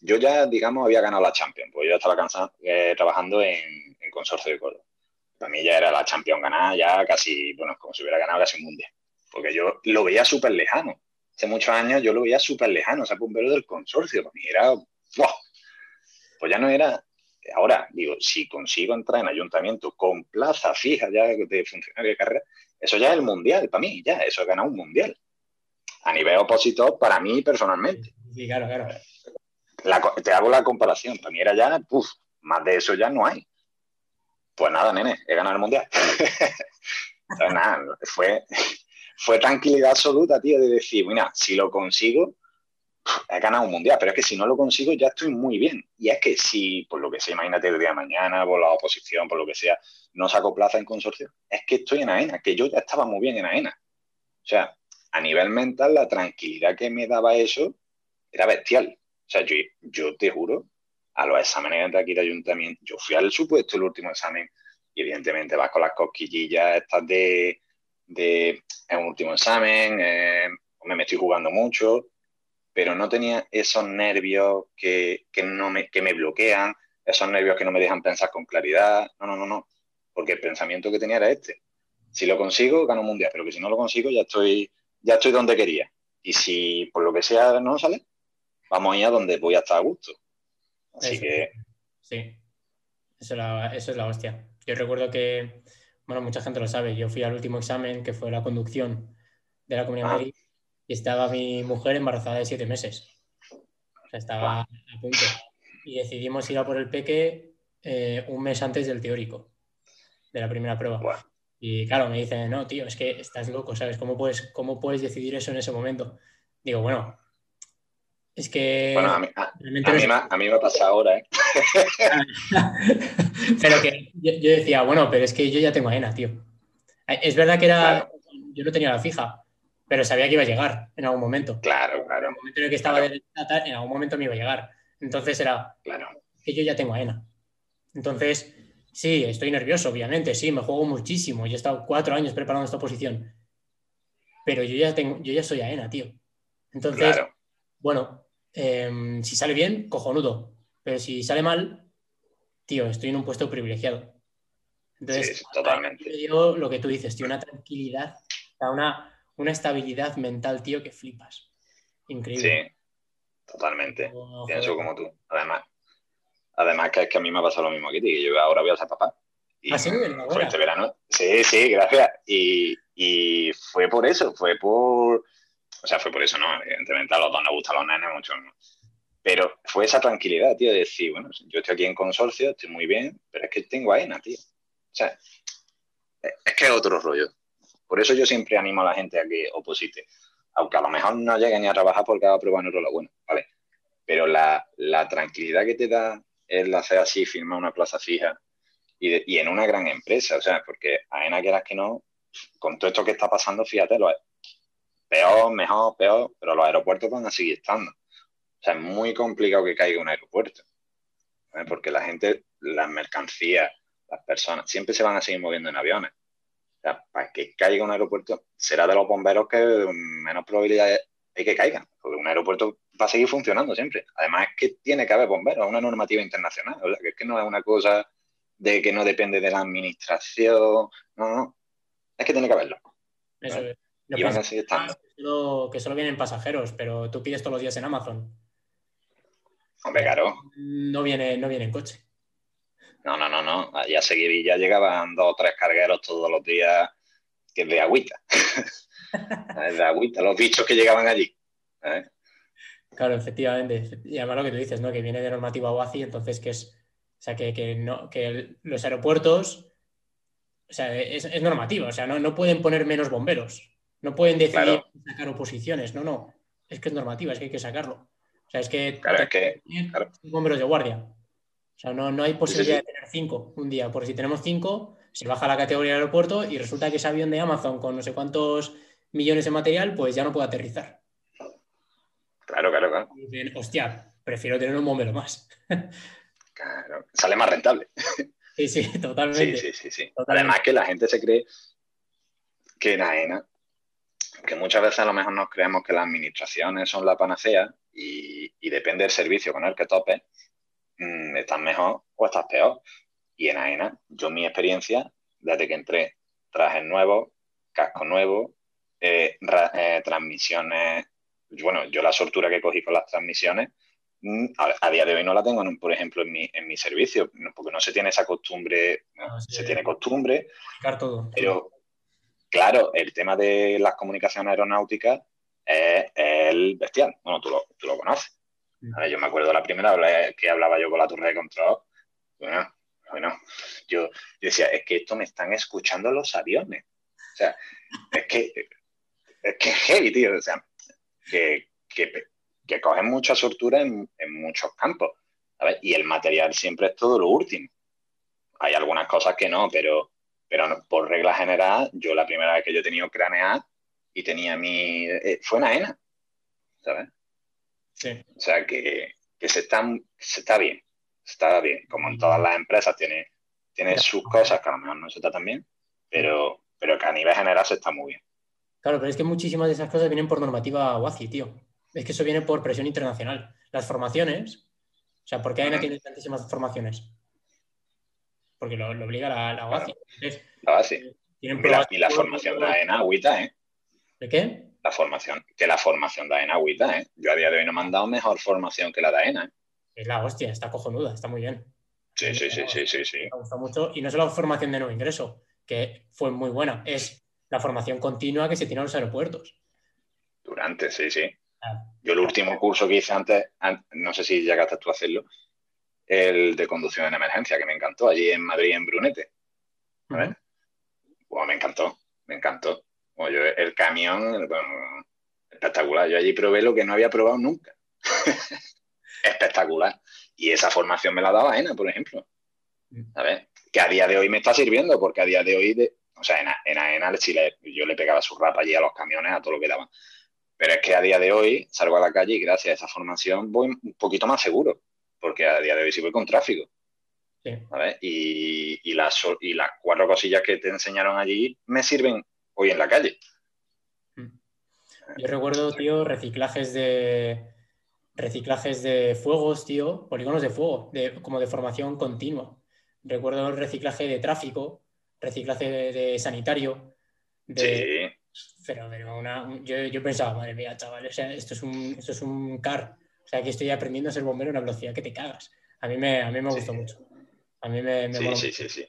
Yo ya, digamos, había ganado la Champions, pues yo ya estaba cansado, eh, trabajando en, Consorcio de Córdoba. Para mí ya era la Champions ganada, ya casi, bueno, como si hubiera ganado casi un mundial. Porque yo lo veía súper lejano. Hace muchos años yo lo veía súper lejano, o sea, puntero del consorcio. Para mí era, ¡wow! Pues ya no era. Ahora, digo, si consigo entrar en ayuntamiento con plaza fija ya de funcionario de carrera, eso ya es el mundial para mí, ya, eso es ganar un mundial a nivel opositor para mí personalmente. Sí, claro, claro. te hago la comparación. Para mí era ya, uff, más de eso ya no hay. Pues nada, nene, he ganado el mundial. nada, fue, fue tranquilidad absoluta, tío, de decir, mira, si lo consigo, he ganado un mundial, pero es que si no lo consigo ya estoy muy bien. Y es que si, por lo que sea, imagínate el día de mañana, por la oposición, por lo que sea, no saco plaza en consorcio, es que estoy en AENA, que yo ya estaba muy bien en AENA. O sea, a nivel mental, la tranquilidad que me daba eso era bestial. O sea, yo, te juro, a los exámenes de aquí de ayuntamiento, yo fui al supuesto el último examen y evidentemente vas con las cosquillillas estas de, de un último examen, eh, me estoy jugando mucho, pero no tenía esos nervios que, no me, que me bloquean, esos nervios que no me dejan pensar con claridad. No, no, no, no. Porque el pensamiento que tenía era este. Si lo consigo, gano un mundial, pero que si no lo consigo, ya estoy ya estoy donde quería. Y si por lo que sea no sale, vamos a ir a donde voy a estar a gusto. Así que. Sí, eso es, la, hostia. Yo recuerdo que, bueno, mucha gente lo sabe, yo fui al último examen, que fue la conducción de la Comunidad de Madrid, y estaba mi mujer embarazada de siete meses. O sea, estaba a punto. Y decidimos ir a por el peque eh, un mes antes del teórico, de la primera prueba. Y claro, me dicen, no, tío, es que estás loco, ¿sabes? ¿Cómo puedes, cómo puedes decidir eso en ese momento? Digo, bueno, es que... Bueno, a mí, a, mí, me pasa ahora, ¿eh? pero que yo, decía, bueno, pero es que yo ya tengo AENA, tío. Es verdad que era... Yo no tenía la fija, pero sabía que iba a llegar en algún momento. Claro, claro. En el momento en el que estaba de en algún momento me iba a llegar. Entonces era... Claro. Que yo ya tengo AENA. Entonces Sí, estoy nervioso, obviamente, sí, me juego muchísimo. Yo he estado cuatro años preparando esta posición. Pero yo ya tengo, yo ya soy AENA, tío. Entonces, bueno, em, si sale bien, cojonudo. Pero si sale mal, tío, estoy en un puesto privilegiado. Entonces, sí, totalmente. Yo, lo que tú dices, tío, una tranquilidad, una, una estabilidad mental, tío, que flipas. Increíble. Sí, totalmente. Pienso como tú. Además, Además, que es que a mí me ha pasado lo mismo que ti, que yo ahora voy a ser papá. Y ¿Ah, sí? Fue este verano. Sí, sí, gracias. Y, y, fue por eso, fue por. O sea, fue por eso, ¿no? Evidentemente a los dos nos gustan los nenes mucho, ¿no? Pero fue esa tranquilidad, tío, de decir, bueno, yo estoy aquí en consorcio, estoy muy bien, pero es que tengo AENA, tío. O sea, es que es otro rollo. Por eso yo siempre animo a la gente a que oposite. Aunque a lo mejor no llegue ni a trabajar porque haga prueba en otro lo bueno, ¿vale? Pero la, la tranquilidad que te da el hacer así, firmar una plaza fija y, y, en una gran empresa, o sea, porque AENA quieras que no, con todo esto que está pasando, fíjate, lo es peor, mejor, peor, pero los aeropuertos van a seguir estando. O sea, es muy complicado que caiga un aeropuerto. porque la gente, las mercancías, las personas, siempre se van a seguir moviendo en aviones. O sea, para que caiga un aeropuerto, será de los bomberos que menos probabilidad hay que caigan, porque un aeropuerto va a seguir funcionando siempre. Además, es que tiene que haber bomberos, es una normativa internacional, o sea, que es que no es una cosa de que no depende de la administración, no, no, es que tiene que haberlo. Eso es. Y van a seguir estando. Que solo, vienen pasajeros, pero tú pides todos los días en Amazon. Hombre, claro. No viene, no viene en coche. No, no, no, no. Allí a Seguidilla llegaban dos o tres cargueros todos los días que es de agüita. de agüita, los bichos que llegaban allí. ¿eh? Claro, efectivamente. Y además lo que tú dices, ¿no? Que viene de normativa OACI, entonces que es. O sea, que, no, que los aeropuertos. O sea, es, es normativa. O sea, no, no, pueden poner menos bomberos. No pueden decidir sacar oposiciones. No, no. Es que es normativa, es que hay que sacarlo. O sea, es que. Claro, es que. bomberos de guardia. O sea, no, no hay posibilidad de tener cinco un día. Porque si tenemos cinco, se baja la categoría del aeropuerto y resulta que ese avión de Amazon con no sé cuántos millones de material, pues ya no puede aterrizar. Claro, claro, claro. hostia, prefiero tener un bombero más. Claro, sale más rentable. Sí, sí, totalmente. Sí, sí, sí, Además que la gente se cree que en AENA, que muchas veces a lo mejor nos creemos que las administraciones son la panacea y, depende del servicio con el que tope, mm, estás mejor o estás peor. Y en AENA, yo mi experiencia, desde que entré, trajes nuevos, casco nuevo, eh, eh, transmisiones bueno, yo la soltura que cogí con las transmisiones, mm, a, día de hoy no la tengo, por ejemplo, en mi, en mi servicio, porque no se tiene esa costumbre, ah, se tiene costumbre, pero claro, el tema de las comunicaciones aeronáuticas es, el bestial, bueno, tú lo, tú lo conoces. yo me acuerdo la primera vez que hablaba yo con la torre de control, bueno, bueno, yo, yo decía, es que esto me están escuchando los aviones. O sea, es que, es que heavy, tío. O sea, que, que, cogen mucha sortura en, muchos campos. Y el material siempre es todo lo último. Hay algunas cosas que no, pero, pero por regla general, yo la primera vez que yo he tenido cranear y tenía mi. Eh, fue en AENA. ¿Sabes? Sí. O sea que, se, está, se está bien. Está bien. Como en todas las empresas, tiene, tiene sus cosas que a lo mejor no se está tan bien, pero, pero que a nivel general se está muy bien. Claro, pero es que muchísimas de esas cosas vienen por normativa UACI, tío. Es que eso viene por presión internacional. Las formaciones, o sea, ¿por qué AENA tiene tantísimas formaciones? Porque lo, obliga la, la UACI. la UACI. Y la, formación de AENA agüita, ¿eh? ¿De qué? La formación, que la formación de AENA agüita, ¿eh? Yo a día de hoy no me han dado mejor formación que la de AENA. ¿eh? Es la hostia, está cojonuda, está muy bien. Sí, sí, sí, sí, sí, sí. Me gusta mucho. Y no solo formación de nuevo ingreso, que fue muy buena, es la formación continua que se tiene en los aeropuertos. Durante, sí, sí. Ah. Yo el último curso que hice antes, no sé si llegaste tú a hacerlo, el de conducción en emergencia, que me encantó, allí en Madrid, en Brunete. ¿Vale? me encantó, me encantó. el camión, espectacular. Yo allí probé lo que no había probado nunca. espectacular. Y esa formación me la daba ENA, por ejemplo. ¿Sabes? Mm. Que a día de hoy me está sirviendo, porque a día de hoy de, o sea, en, en AENA yo le pegaba su rapa allí a los camiones, a todo lo que daban. Pero es que a día de hoy salgo a la calle y gracias a esa formación voy un poquito más seguro, porque a día de hoy sí voy con tráfico. Sí. Y, las, y las cuatro cosillas que te enseñaron allí me sirven hoy en la calle. Yo recuerdo, tío, reciclajes de reciclajes de fuegos, tío, polígonos de fuego, de, como de formación continua. Recuerdo el reciclaje de tráfico, reciclaje de, sanitario. sí. Pero, yo, pensaba, madre mía, chaval, esto, es un, esto es un car. O sea, que estoy aprendiendo a ser bombero a una velocidad que te cagas. A mí me, a mí me gustó mucho. A mí me, me sí, sí, sí,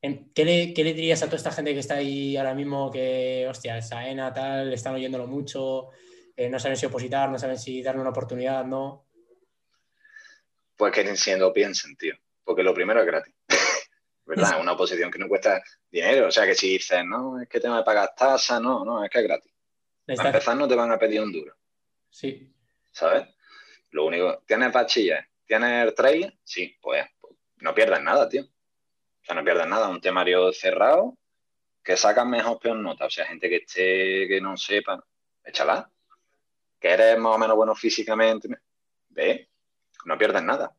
¿Qué le, ¿Qué le, dirías a toda esta gente que está ahí ahora mismo que, hostia, Saena, tal, están oyéndolo mucho, eh, no saben si opositar, no saben si darle una oportunidad, no? Pues que siendo piensen, tío. Porque lo primero es gratis. ¿verdad? Una oposición que no cuesta dinero. O sea, que si dices, no, es que tengo que pagar tasa, no, no, es que es gratis. Para empezar, no te van a pedir un duro. Sí. ¿Sabes? Lo único, ¿tienes bachillas? ¿Tienes trailer? Sí, pues, no pierdas nada, tío. O sea, no pierdas nada. Un temario cerrado que sacan mejor peor nota. O sea, gente que esté, que no sepa, échala. Que eres más o menos bueno físicamente, ve, no pierdes nada.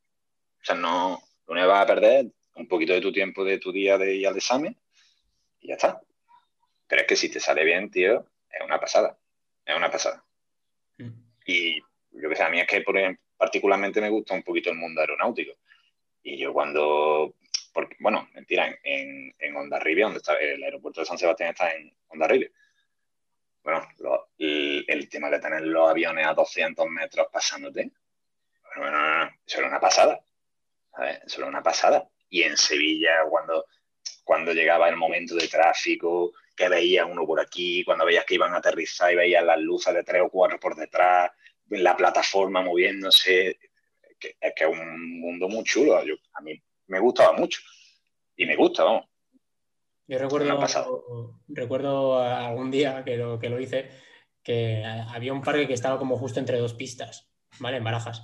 O sea, no, Lo único que vas a perder un poquito de tu tiempo de tu día de ir al examen y ya está. Pero es que si te sale bien, tío, es una pasada. Es una pasada. Mm. Y yo que sé, a mí es que por particularmente me gusta un poquito el mundo aeronáutico. Y yo cuando, porque, bueno, mentira, en, en, Ondarribia, donde está el aeropuerto de San Sebastián está en Ondarribia. Bueno, el, tema de tener los aviones a 200 metros pasándote, bueno, eso era una pasada. Eso era una pasada. Y en Sevilla, cuando, cuando llegaba el momento de tráfico, que veía uno por aquí, cuando veías que iban a aterrizar y veías las luces de tres o cuatro por detrás, la plataforma moviéndose, que, es que es un mundo muy chulo. a mí me gustaba mucho. Y me gusta, vamos. Yo recuerdo, recuerdo algún día que lo, que lo hice, que había un parque que estaba como justo entre dos pistas, ¿vale? En Barajas.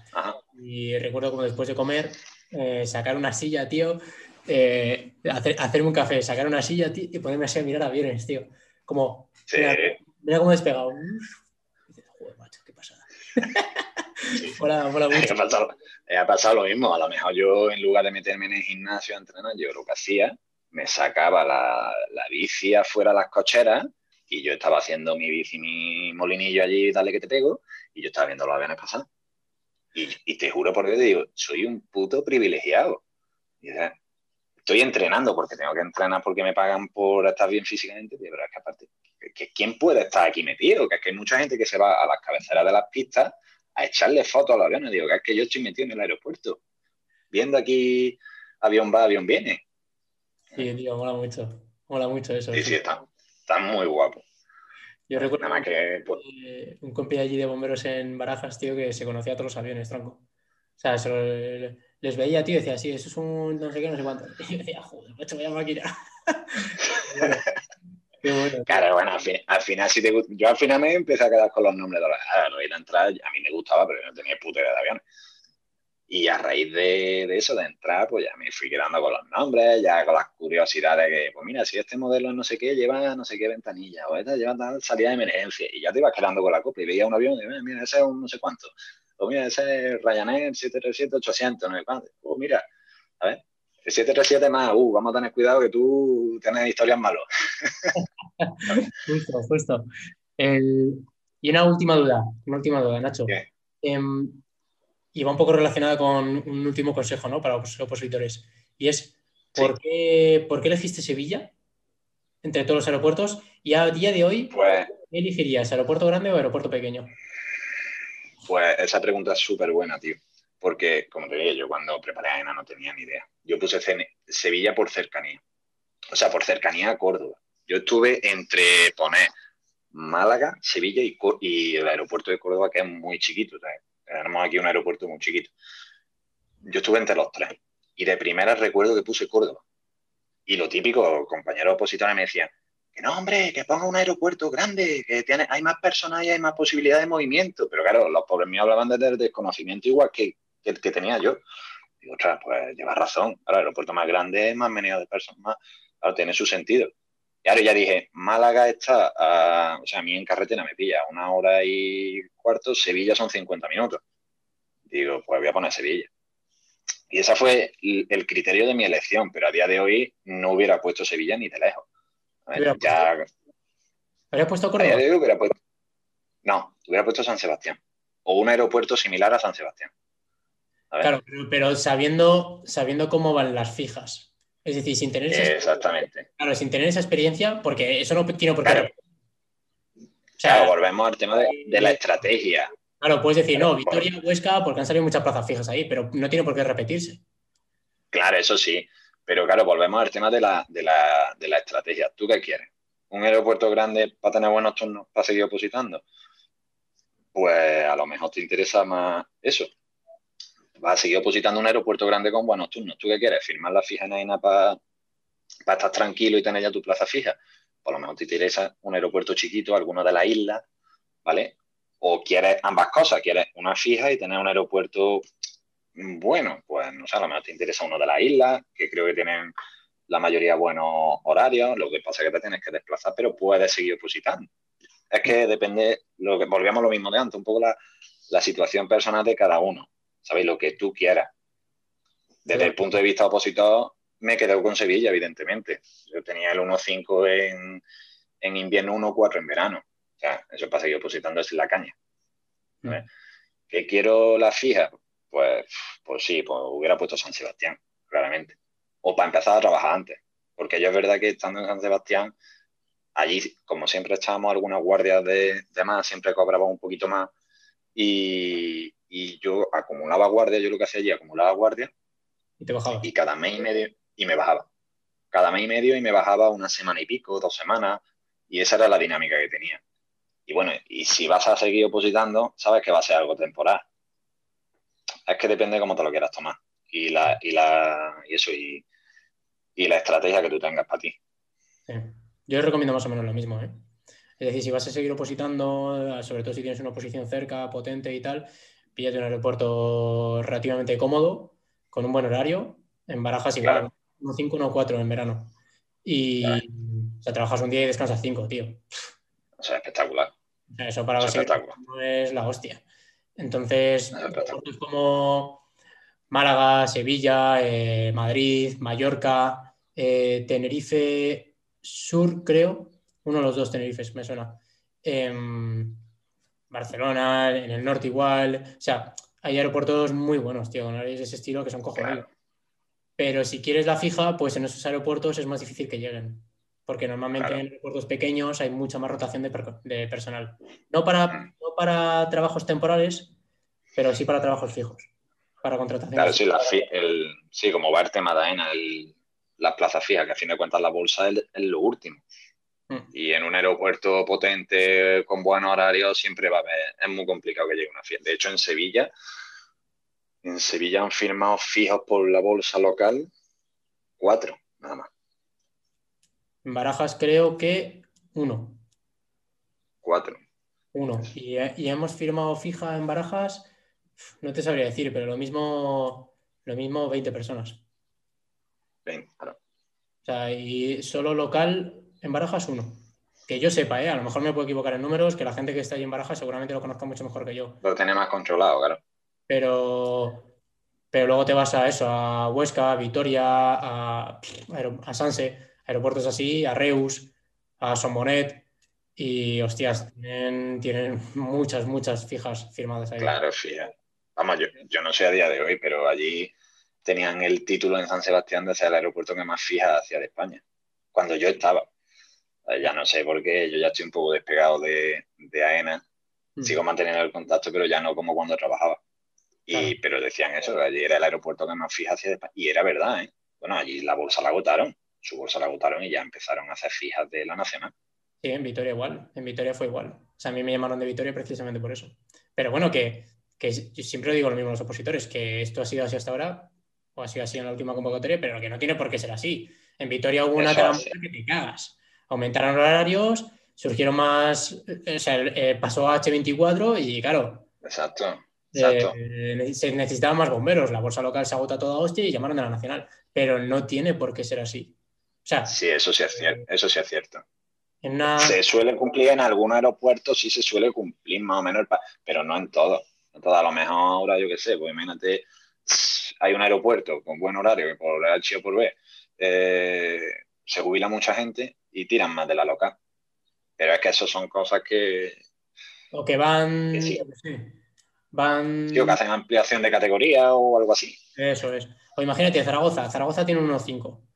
Y recuerdo como después de comer, eh, sacar una silla, tío, eh, hacer, hacerme un café, sacar una silla tío, y ponerme así a mirar aviones, tío. Como, mira, cómo despegado. Ha pasado, ha pasado lo mismo. A lo mejor yo, en lugar de meterme en el gimnasio a entrenar, yo lo que hacía me sacaba la, la bici afuera a las cocheras y yo estaba haciendo mi bici, mi molinillo allí, dale que te pego, y yo estaba viendo los aviones pasar. Y, y te juro por Dios, digo, soy un puto privilegiado. Estoy entrenando porque tengo que entrenar porque me pagan por estar bien físicamente, pero es que aparte, que, ¿quién puede estar aquí metido? Que es que hay mucha gente que se va a las cabeceras de las pistas a echarle fotos a los aviones. Digo, que es que yo estoy metido en el aeropuerto, viendo aquí avión va, avión viene. Sí, tío, mola mucho. Mola mucho eso. Sí, sí, está, está muy guapo. Yo recuerdo que, pues un compi allí de bomberos en Barajas, tío, que se conocía a todos los aviones, tronco. O sea, les veía, tío, decía, sí, eso es un no sé qué, no sé cuánto. Y yo decía, joder, macho, vaya máquina. Qué bueno. Claro, bueno, al, final, si yo al final me empecé a quedar con los nombres de los la entrada, a mí me gustaba, pero yo no tenía puta idea de aviones. Y a raíz de, eso, de entrar, pues ya me fui quedando con los nombres, ya con las curiosidades que, pues mira, si este modelo no sé qué lleva no sé qué ventanilla, o esta lleva tal salida de emergencia, y ya te ibas quedando con la copia y veía un avión y digo, mira, ese es un no sé cuánto, o mira, ese es Ryanair 737-800, no sé cuánto, o mira, a ver, el 737 más, uh, vamos a tener cuidado que tú tienes historias malas. justo, justo. Y una última duda, una última duda, Nacho. Em, y va un poco relacionada con un último consejo ¿no? para los opositores. Y es, ¿por, qué, ¿por qué elegiste Sevilla entre todos los aeropuertos? Y a día de hoy, pues, ¿qué elegirías? ¿Aeropuerto grande o aeropuerto pequeño? Pues esa pregunta es súper buena, tío. Porque, como te dije, yo cuando preparé a ENA no tenía ni idea. Yo puse Sevilla por cercanía. O sea, por cercanía a Córdoba. Yo estuve entre poner Málaga, Sevilla y, el aeropuerto de Córdoba, que es muy chiquito. tenemos aquí un aeropuerto muy chiquito. Yo estuve entre los tres y de primera recuerdo que puse Córdoba. Y lo típico, compañeros opositores me decían, que no, hombre, que ponga un aeropuerto grande, que tiene, hay más personas y hay más posibilidades de movimiento. Pero claro, los pobres míos hablaban desde el desconocimiento igual que, el que tenía yo. Digo, ostras, pues lleva razón. el aeropuerto más grande es más meneado de personas, más, tiene su sentido. Y ahora ya dije, Málaga está, o sea, a mí en carretera me pilla una hora y cuarto, Sevilla son 50 minutos. Digo, pues voy a poner Sevilla. Y ese fue el criterio de mi elección, pero a día de hoy no hubiera puesto Sevilla ni de lejos. Ya... ¿Habrías puesto Córdoba? No, hubiera puesto San Sebastián. O un aeropuerto similar a San Sebastián. Claro, pero, sabiendo, sabiendo cómo van las fijas. Es decir, sin tener esa Exactamente. Claro, sin tener esa experiencia, porque eso no tiene por qué. Claro, o sea, volvemos al tema de, la estrategia. Claro, puedes decir, no, Victoria Huesca, porque han salido muchas plazas fijas ahí, pero no tiene por qué repetirse. Claro, eso sí. Pero claro, volvemos al tema de la, de la, de la estrategia. ¿Tú qué quieres? ¿Un aeropuerto grande para tener buenos turnos para seguir opositando? Pues a lo mejor te interesa más eso, vas a seguir opositando un aeropuerto grande con buenos turnos. ¿Tú qué quieres? ¿Firmar la fija en AINA para estar tranquilo y tener ya tu plaza fija? Por lo menos te interesa un aeropuerto chiquito, alguno de las islas, ¿vale? O quieres ambas cosas, quieres una fija y tener un aeropuerto bueno, pues no sé, a lo mejor te interesa uno de las islas, que creo que tienen la mayoría buenos horarios, lo que pasa es que te tienes que desplazar, pero puedes seguir opositando. Es que depende, lo que volvíamos lo mismo de antes, un poco la situación personal de cada uno. ¿sabes? Lo que tú quieras. Desde el punto de vista opositor, me he quedado con Sevilla, evidentemente. Yo tenía el 1.5 en, en invierno, 1.4 en verano. O sea, eso para seguir opositando es la caña. Mm. ¿Que quiero la fija? Pues, pues sí, pues hubiera puesto San Sebastián, claramente. O para empezar a trabajar antes. Porque yo es verdad que estando en San Sebastián, allí, como siempre echábamos algunas guardias de, de más, siempre cobraba un poquito más. Y, y, yo acumulaba guardia, yo lo que hacía allí, acumulaba guardia. Y te bajaba. Y cada mes y medio, y me bajaba. Cada mes y medio y me bajaba una semana y pico, dos semanas. Y esa era la dinámica que tenía. Y bueno, y si vas a seguir opositando, sabes que va a ser algo temporal. Es que depende de cómo te lo quieras tomar. Y la, y la, y eso, y, la estrategia que tú tengas para ti. Yo recomiendo más o menos lo mismo, ¿eh? Es decir, si vas a seguir opositando, sobre todo si tienes una oposición cerca, potente y tal, píllate un aeropuerto relativamente cómodo, con un buen horario. En Barajas igual, 1.5, 1.4 en verano. Y o sea, trabajas un día y descansas cinco, tío. O sea, espectacular. Eso para los no es la hostia. Entonces, como Málaga, Sevilla, eh, Madrid, Mallorca, eh, Tenerife Sur, creo, uno de los dos Tenerifes, me suena. Em, Barcelona, en el norte igual. O sea, hay aeropuertos muy buenos, tío, con áreas de ese estilo que son cojonudos. Pero si quieres la fija, pues en esos aeropuertos es más difícil que lleguen porque normalmente en aeropuertos pequeños hay mucha más rotación de, personal. No para, mm. Para trabajos temporales, pero sí para trabajos fijos, para contratación. Claro, sí, el, sí como va el tema de AENA, el, las plazas fijas, que a fin de cuentas la bolsa es, lo último. Mm. Y en un aeropuerto potente con buenos horarios siempre va a haber, es muy complicado que llegue una fija. De hecho, en Sevilla, en Sevilla han firmado fijos por la bolsa local cuatro, nada más. En Barajas creo que uno. Cuatro. Uno. Y, hemos firmado fija en Barajas, no te sabría decir, pero lo mismo, lo mismo 20 personas. 20, claro. O sea, y solo local en Barajas uno. Que yo sepa, ¿eh? a lo mejor me puedo equivocar en números, que la gente que está ahí en Barajas seguramente lo conozca mucho mejor que yo. Lo tiene más controlado, claro. Pero, pero luego te vas a eso, a Huesca, a Vitoria, a, a Sanse aeropuertos así, a Reus, a Sombonet, y hostias, tienen, muchas, muchas fijas firmadas ahí. Claro, fija. Vamos, yo, no sé a día de hoy, pero allí tenían el título en San Sebastián de ser el aeropuerto que más fija hacia de España, cuando yo estaba. Eh, ya no sé por qué, yo ya estoy un poco despegado de, de AENA, mm. sigo manteniendo el contacto, pero ya no como cuando trabajaba. Y, Pero decían eso, que allí era el aeropuerto que más fija hacia de España. Y era verdad, ¿eh? Bueno, allí la bolsa la agotaron su bolsa la agotaron y ya empezaron a hacer fijas de la nacional. Sí, en Vitoria igual, en Vitoria fue igual. O sea, a mí me llamaron de Vitoria precisamente por eso. Pero bueno, que, que yo siempre digo lo mismo a los opositores, que esto ha sido así hasta ahora, o ha sido así en la última convocatoria, pero que no tiene por qué ser así. En Vitoria hubo una que te cagas. Aumentaron horarios, surgieron más, o sea, eh, pasó a H24 y claro. Exacto. Exacto. Eh, se necesitaban más bomberos, la bolsa local se agota toda hostia y llamaron a la nacional, pero no tiene por qué ser así sí, eso sí es cierto. Eso sí es cierto. Se suele cumplir en algún aeropuerto, sí se suele cumplir más o menos, pero no en todo. A lo mejor ahora, yo qué sé, pues imagínate, hay un aeropuerto con buen horario que por H o por B eh, se jubila mucha gente y tiran más de la local. Pero es que eso son cosas que. O que van. Van. que hacen ampliación de categoría o algo así. Eso es. O imagínate, Zaragoza. Zaragoza tiene unos 5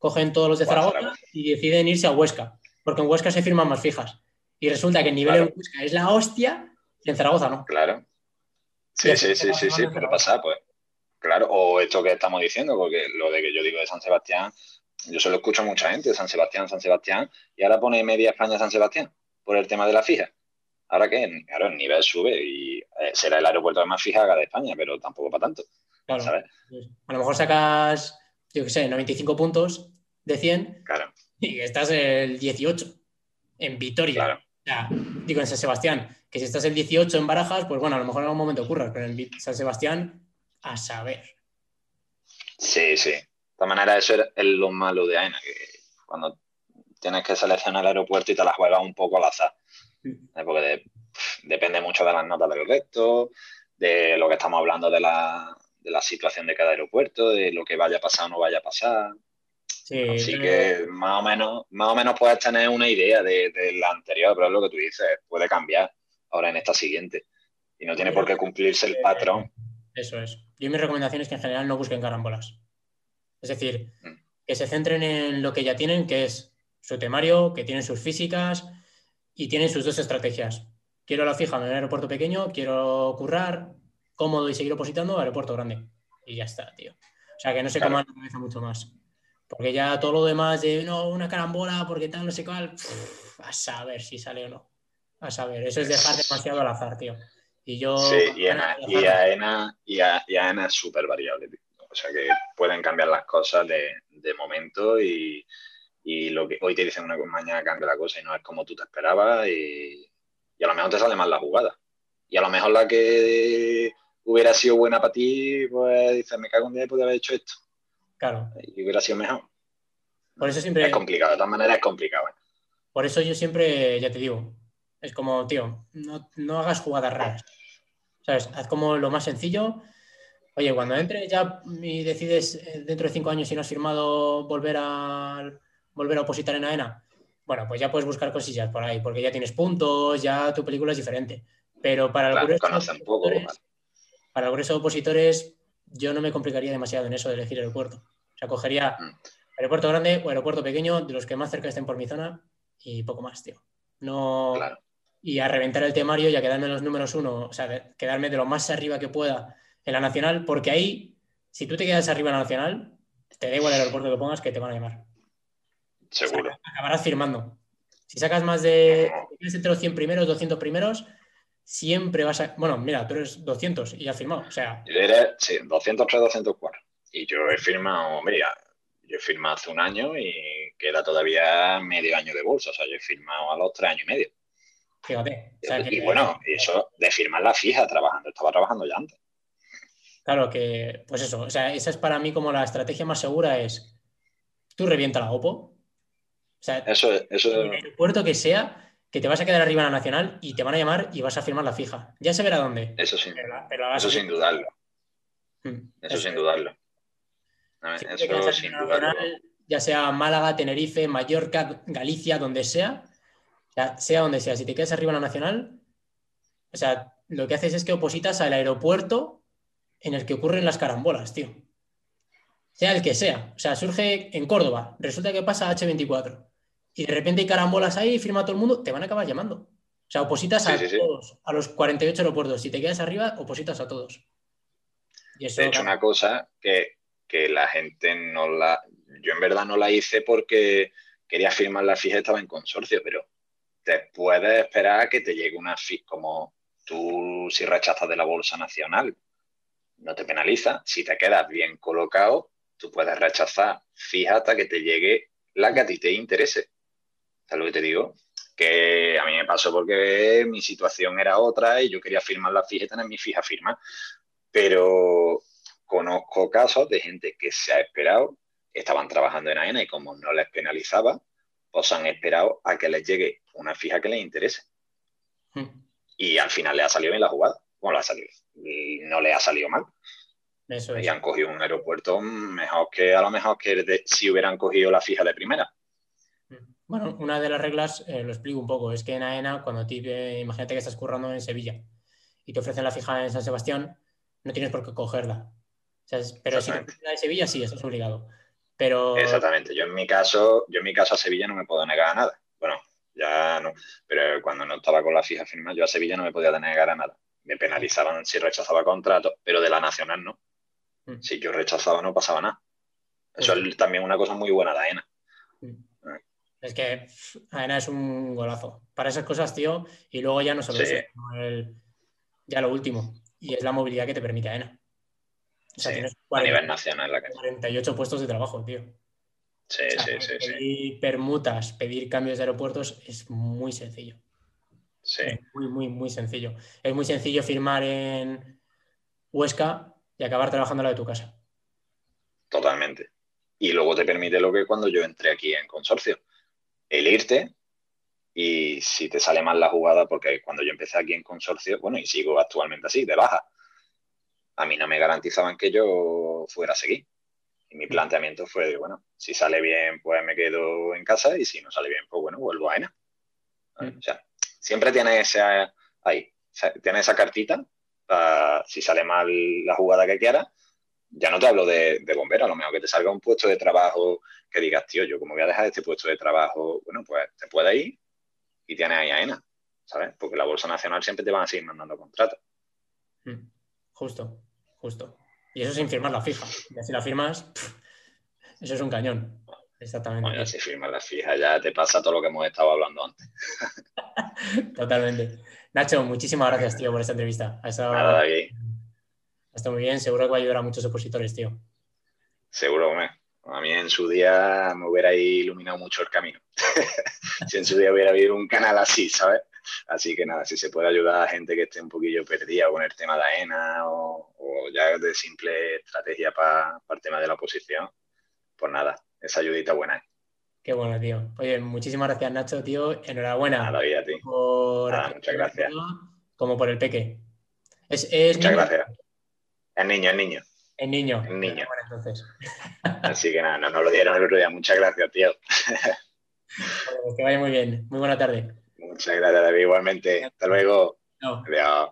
cogen todos los de Zaragoza y deciden irse a Huesca, porque en Huesca se firman más fijas. Y resulta que el nivel en Huesca es la hostia y en Zaragoza no. Claro. Sí, sí, sí, sí, sí, pero pasa, pues. Claro, o esto que estamos diciendo, porque lo de que yo digo de San Sebastián, yo solo escucho a mucha gente, San Sebastián, San Sebastián, y ahora pone media España San Sebastián, por el tema de la fija. Ahora que, claro, el nivel sube y eh, será el aeropuerto más fija de España, pero tampoco para tanto. Claro. A lo mejor sacas yo qué sé, 95 puntos de 100 claro. y estás el 18 en Vitoria. digo, en San Sebastián, que si estás el 18 en Barajas, pues bueno, a lo mejor en algún momento ocurra, pero en San Sebastián, a saber. Sí, sí. De todas maneras, eso es lo malo de AENA, que cuando tienes que seleccionar el aeropuerto y te la juegas un poco al azar. Porque depende mucho de las notas del resto, de lo que estamos hablando de la, de la situación de cada aeropuerto, de lo que vaya a pasar o no vaya a pasar. Sí, Así que más o menos, más o menos puedes tener una idea de, la anterior, pero es lo que tú dices, puede cambiar ahora en esta siguiente. Y no tiene por qué cumplirse el patrón. Eso es. Yo mi recomendación es que en general no busquen carambolas. Es decir, mm. que se centren en lo que ya tienen, que es su temario, que tienen sus físicas y tienen sus dos estrategias. Quiero la fija en un aeropuerto pequeño, quiero currar cómodo y seguir opositando aeropuerto grande. Y ya está, tío. O sea, que no se coman la cabeza mucho más. Porque ya todo lo demás de no, una carambola, porque tal, no sé cuál, a saber si sale o no. A saber, eso es dejar demasiado al azar, tío. Y yo. Sí, y, a, AENA, y, a, es súper variable, tío. O sea que pueden cambiar las cosas de, momento y, lo que hoy te dicen una mañana cambia la cosa y no es como tú te esperabas y, y a lo mejor te sale mal la jugada. Y a lo mejor la que hubiera sido buena para ti, pues dices, me cago en día y podría haber hecho esto. Claro. Y hubiera sido mejor. Por eso siempre... Es complicado, de todas maneras es complicado. ¿eh? Por eso yo siempre, ya te digo, es como, tío, no, hagas jugadas raras. ¿Sabes? Haz como lo más sencillo. Oye, cuando entres ya y decides eh, dentro de cinco años si no has firmado volver a volver a opositar en AENA, bueno, pues ya puedes buscar cosillas por ahí, porque ya tienes puntos, ya tu película es diferente. Pero para el grueso, para el grueso de opositores, yo no me complicaría demasiado en eso de elegir aeropuerto. O sea, cogería mm. aeropuerto grande o aeropuerto pequeño, de los que más cerca estén por mi zona, y poco más, tío. No. Y a reventar el temario y a quedarme en los números uno, o sea, quedarme de lo más arriba que pueda en la nacional, porque ahí, si tú te quedas arriba en la nacional, te da igual el aeropuerto que pongas que te van a llamar. Seguro. acabarás firmando. Si sacas más de. entre los 100 primeros, 200 primeros, siempre vas a. Bueno, mira, tú eres 200 y has firmado. O sea. Yo eres, sí, 203, 204. Y yo he firmado, mira, yo he firmado hace un año y queda todavía medio año de bolsa. O sea, yo he firmado a los tres años y medio. Fíjate. y bueno, eso de firmar la fija trabajando, estaba trabajando ya antes. Claro que, pues eso, o sea, esa es para mí como la estrategia más segura es, tú revienta la OPO, o sea, eso, eso... el aeropuerto que sea, que te vas a quedar arriba en la nacional y te van a llamar y vas a firmar la fija. Ya se verá dónde. Eso sí. eso sin dudarlo. Hmm, eso, sin dudarlo. eso sin dudarlo. ya sea Málaga, Tenerife, Mallorca, Galicia, donde sea, sea, sea donde sea, si te quedas arriba en la nacional, o sea, lo que haces es que opositas al aeropuerto en el que ocurren las carambolas, tío. Sea el que sea. O sea, surge en Córdoba, resulta que pasa H24 y de repente hay carambolas ahí, firma todo el mundo, te van a acabar llamando. O sea, opositas a todos, a los 48 aeropuertos. Si te quedas arriba, opositas a todos. Y eso, de hecho, una cosa que, la gente no la. Yo en verdad no la hice porque quería firmar la fija, estaba en consorcio, pero te puedes esperar a que te llegue una fija, como tú si rechazas de la bolsa nacional, no te penaliza. Si te quedas bien colocado, tú puedes rechazar fija hasta que te llegue la que a ti te interese. ¿Sabes lo que te digo? Que a mí me pasó porque mi situación era otra y yo quería firmar la fija y tener mi fija firma. Pero conozco casos de gente que se ha esperado, estaban trabajando en AENA y como no les penalizaba, pues han esperado a que les llegue una fija que les interese. Hmm. Y al final le ha salido bien la jugada. Bueno, le ha salido. Y no le ha salido mal. Y han cogido un aeropuerto mejor que a lo mejor que si hubieran cogido la fija de primera. Bueno, una de las reglas, eh, lo explico un poco, es que en AENA, cuando te, imagínate que estás currando en Sevilla y te ofrecen la fija en San Sebastián, no tienes por qué cogerla. pero si te ofrecen la de Sevilla, sí, estás obligado. Pero... Exactamente. Yo en mi caso, yo en mi caso a Sevilla no me puedo negar a nada. Bueno, ya no. Pero cuando no estaba con la fija firmada, yo a Sevilla no me podía negar a nada. Me penalizaban si rechazaba contrato, pero de la nacional no. Mm. Si yo rechazaba no pasaba nada. Eso es también una cosa muy buena de AENA. Mm. Es que AENA es un golazo. Para esas cosas, tío, y luego ya no solo eso, ya lo último, y es la movilidad que te permite AENA. O sea, tienes a nivel nacional la 48 puestos de trabajo, tío. Sí, sí, sí. Pedir permutas, pedir cambios de aeropuertos es muy sencillo. Sí. muy, muy, muy sencillo. Es muy sencillo firmar en Huesca y acabar trabajando la de tu casa. Totalmente. Y luego te permite lo que cuando yo entré aquí en consorcio el irte y si te sale mal la jugada, porque cuando yo empecé aquí en consorcio, bueno, y sigo actualmente así, de baja, a mí no me garantizaban que yo fuera a seguir. Y mi planteamiento fue, bueno, si sale bien, pues me quedo en casa y si no sale bien, pues bueno, vuelvo a ENA. Mm. O sea, siempre tiene esa, ahí, tiene esa cartita, para, si sale mal la jugada que quiera, ya no te hablo de, de bombero, a lo mejor que te salga un puesto de trabajo que digas, tío, yo como voy a dejar este puesto de trabajo, bueno, pues te puedes ir y tienes ahí a ENA, ¿sabes? Porque la Bolsa Nacional siempre te van a seguir mandando contratos. Mm. Justo, justo. Y eso sin firmar la fija. Y si la firmas, eso es un cañón. Exactamente. Bueno, si firmas la fija ya te pasa todo lo que hemos estado hablando antes. Totalmente. Nacho, muchísimas gracias, tío, por esta entrevista. Ha estado, Nada, aquí. Estado muy bien. Seguro que va a ayudar a muchos opositores, tío. Seguro, me. A mí en su día me hubiera iluminado mucho el camino. si en su día hubiera habido un canal así, ¿sabes? Así que nada, si se puede ayudar a gente que esté un poquillo perdida con el tema de AENA o, ya de simple estrategia para el tema de la oposición, pues nada, esa ayudita buena Qué bueno, tío. Oye, muchísimas gracias, Nacho, tío. Enhorabuena. Nada, a ti. muchas gracias. Como por el peque. Es, muchas gracias. Es niño, es niño. Es niño. Es niño. entonces. Así que nada, no nos lo dieron el otro día. Muchas gracias, tío. que vaya muy bien. Muy buena tarde. Muchas gracias, David. Igualmente. Hasta luego. Adiós.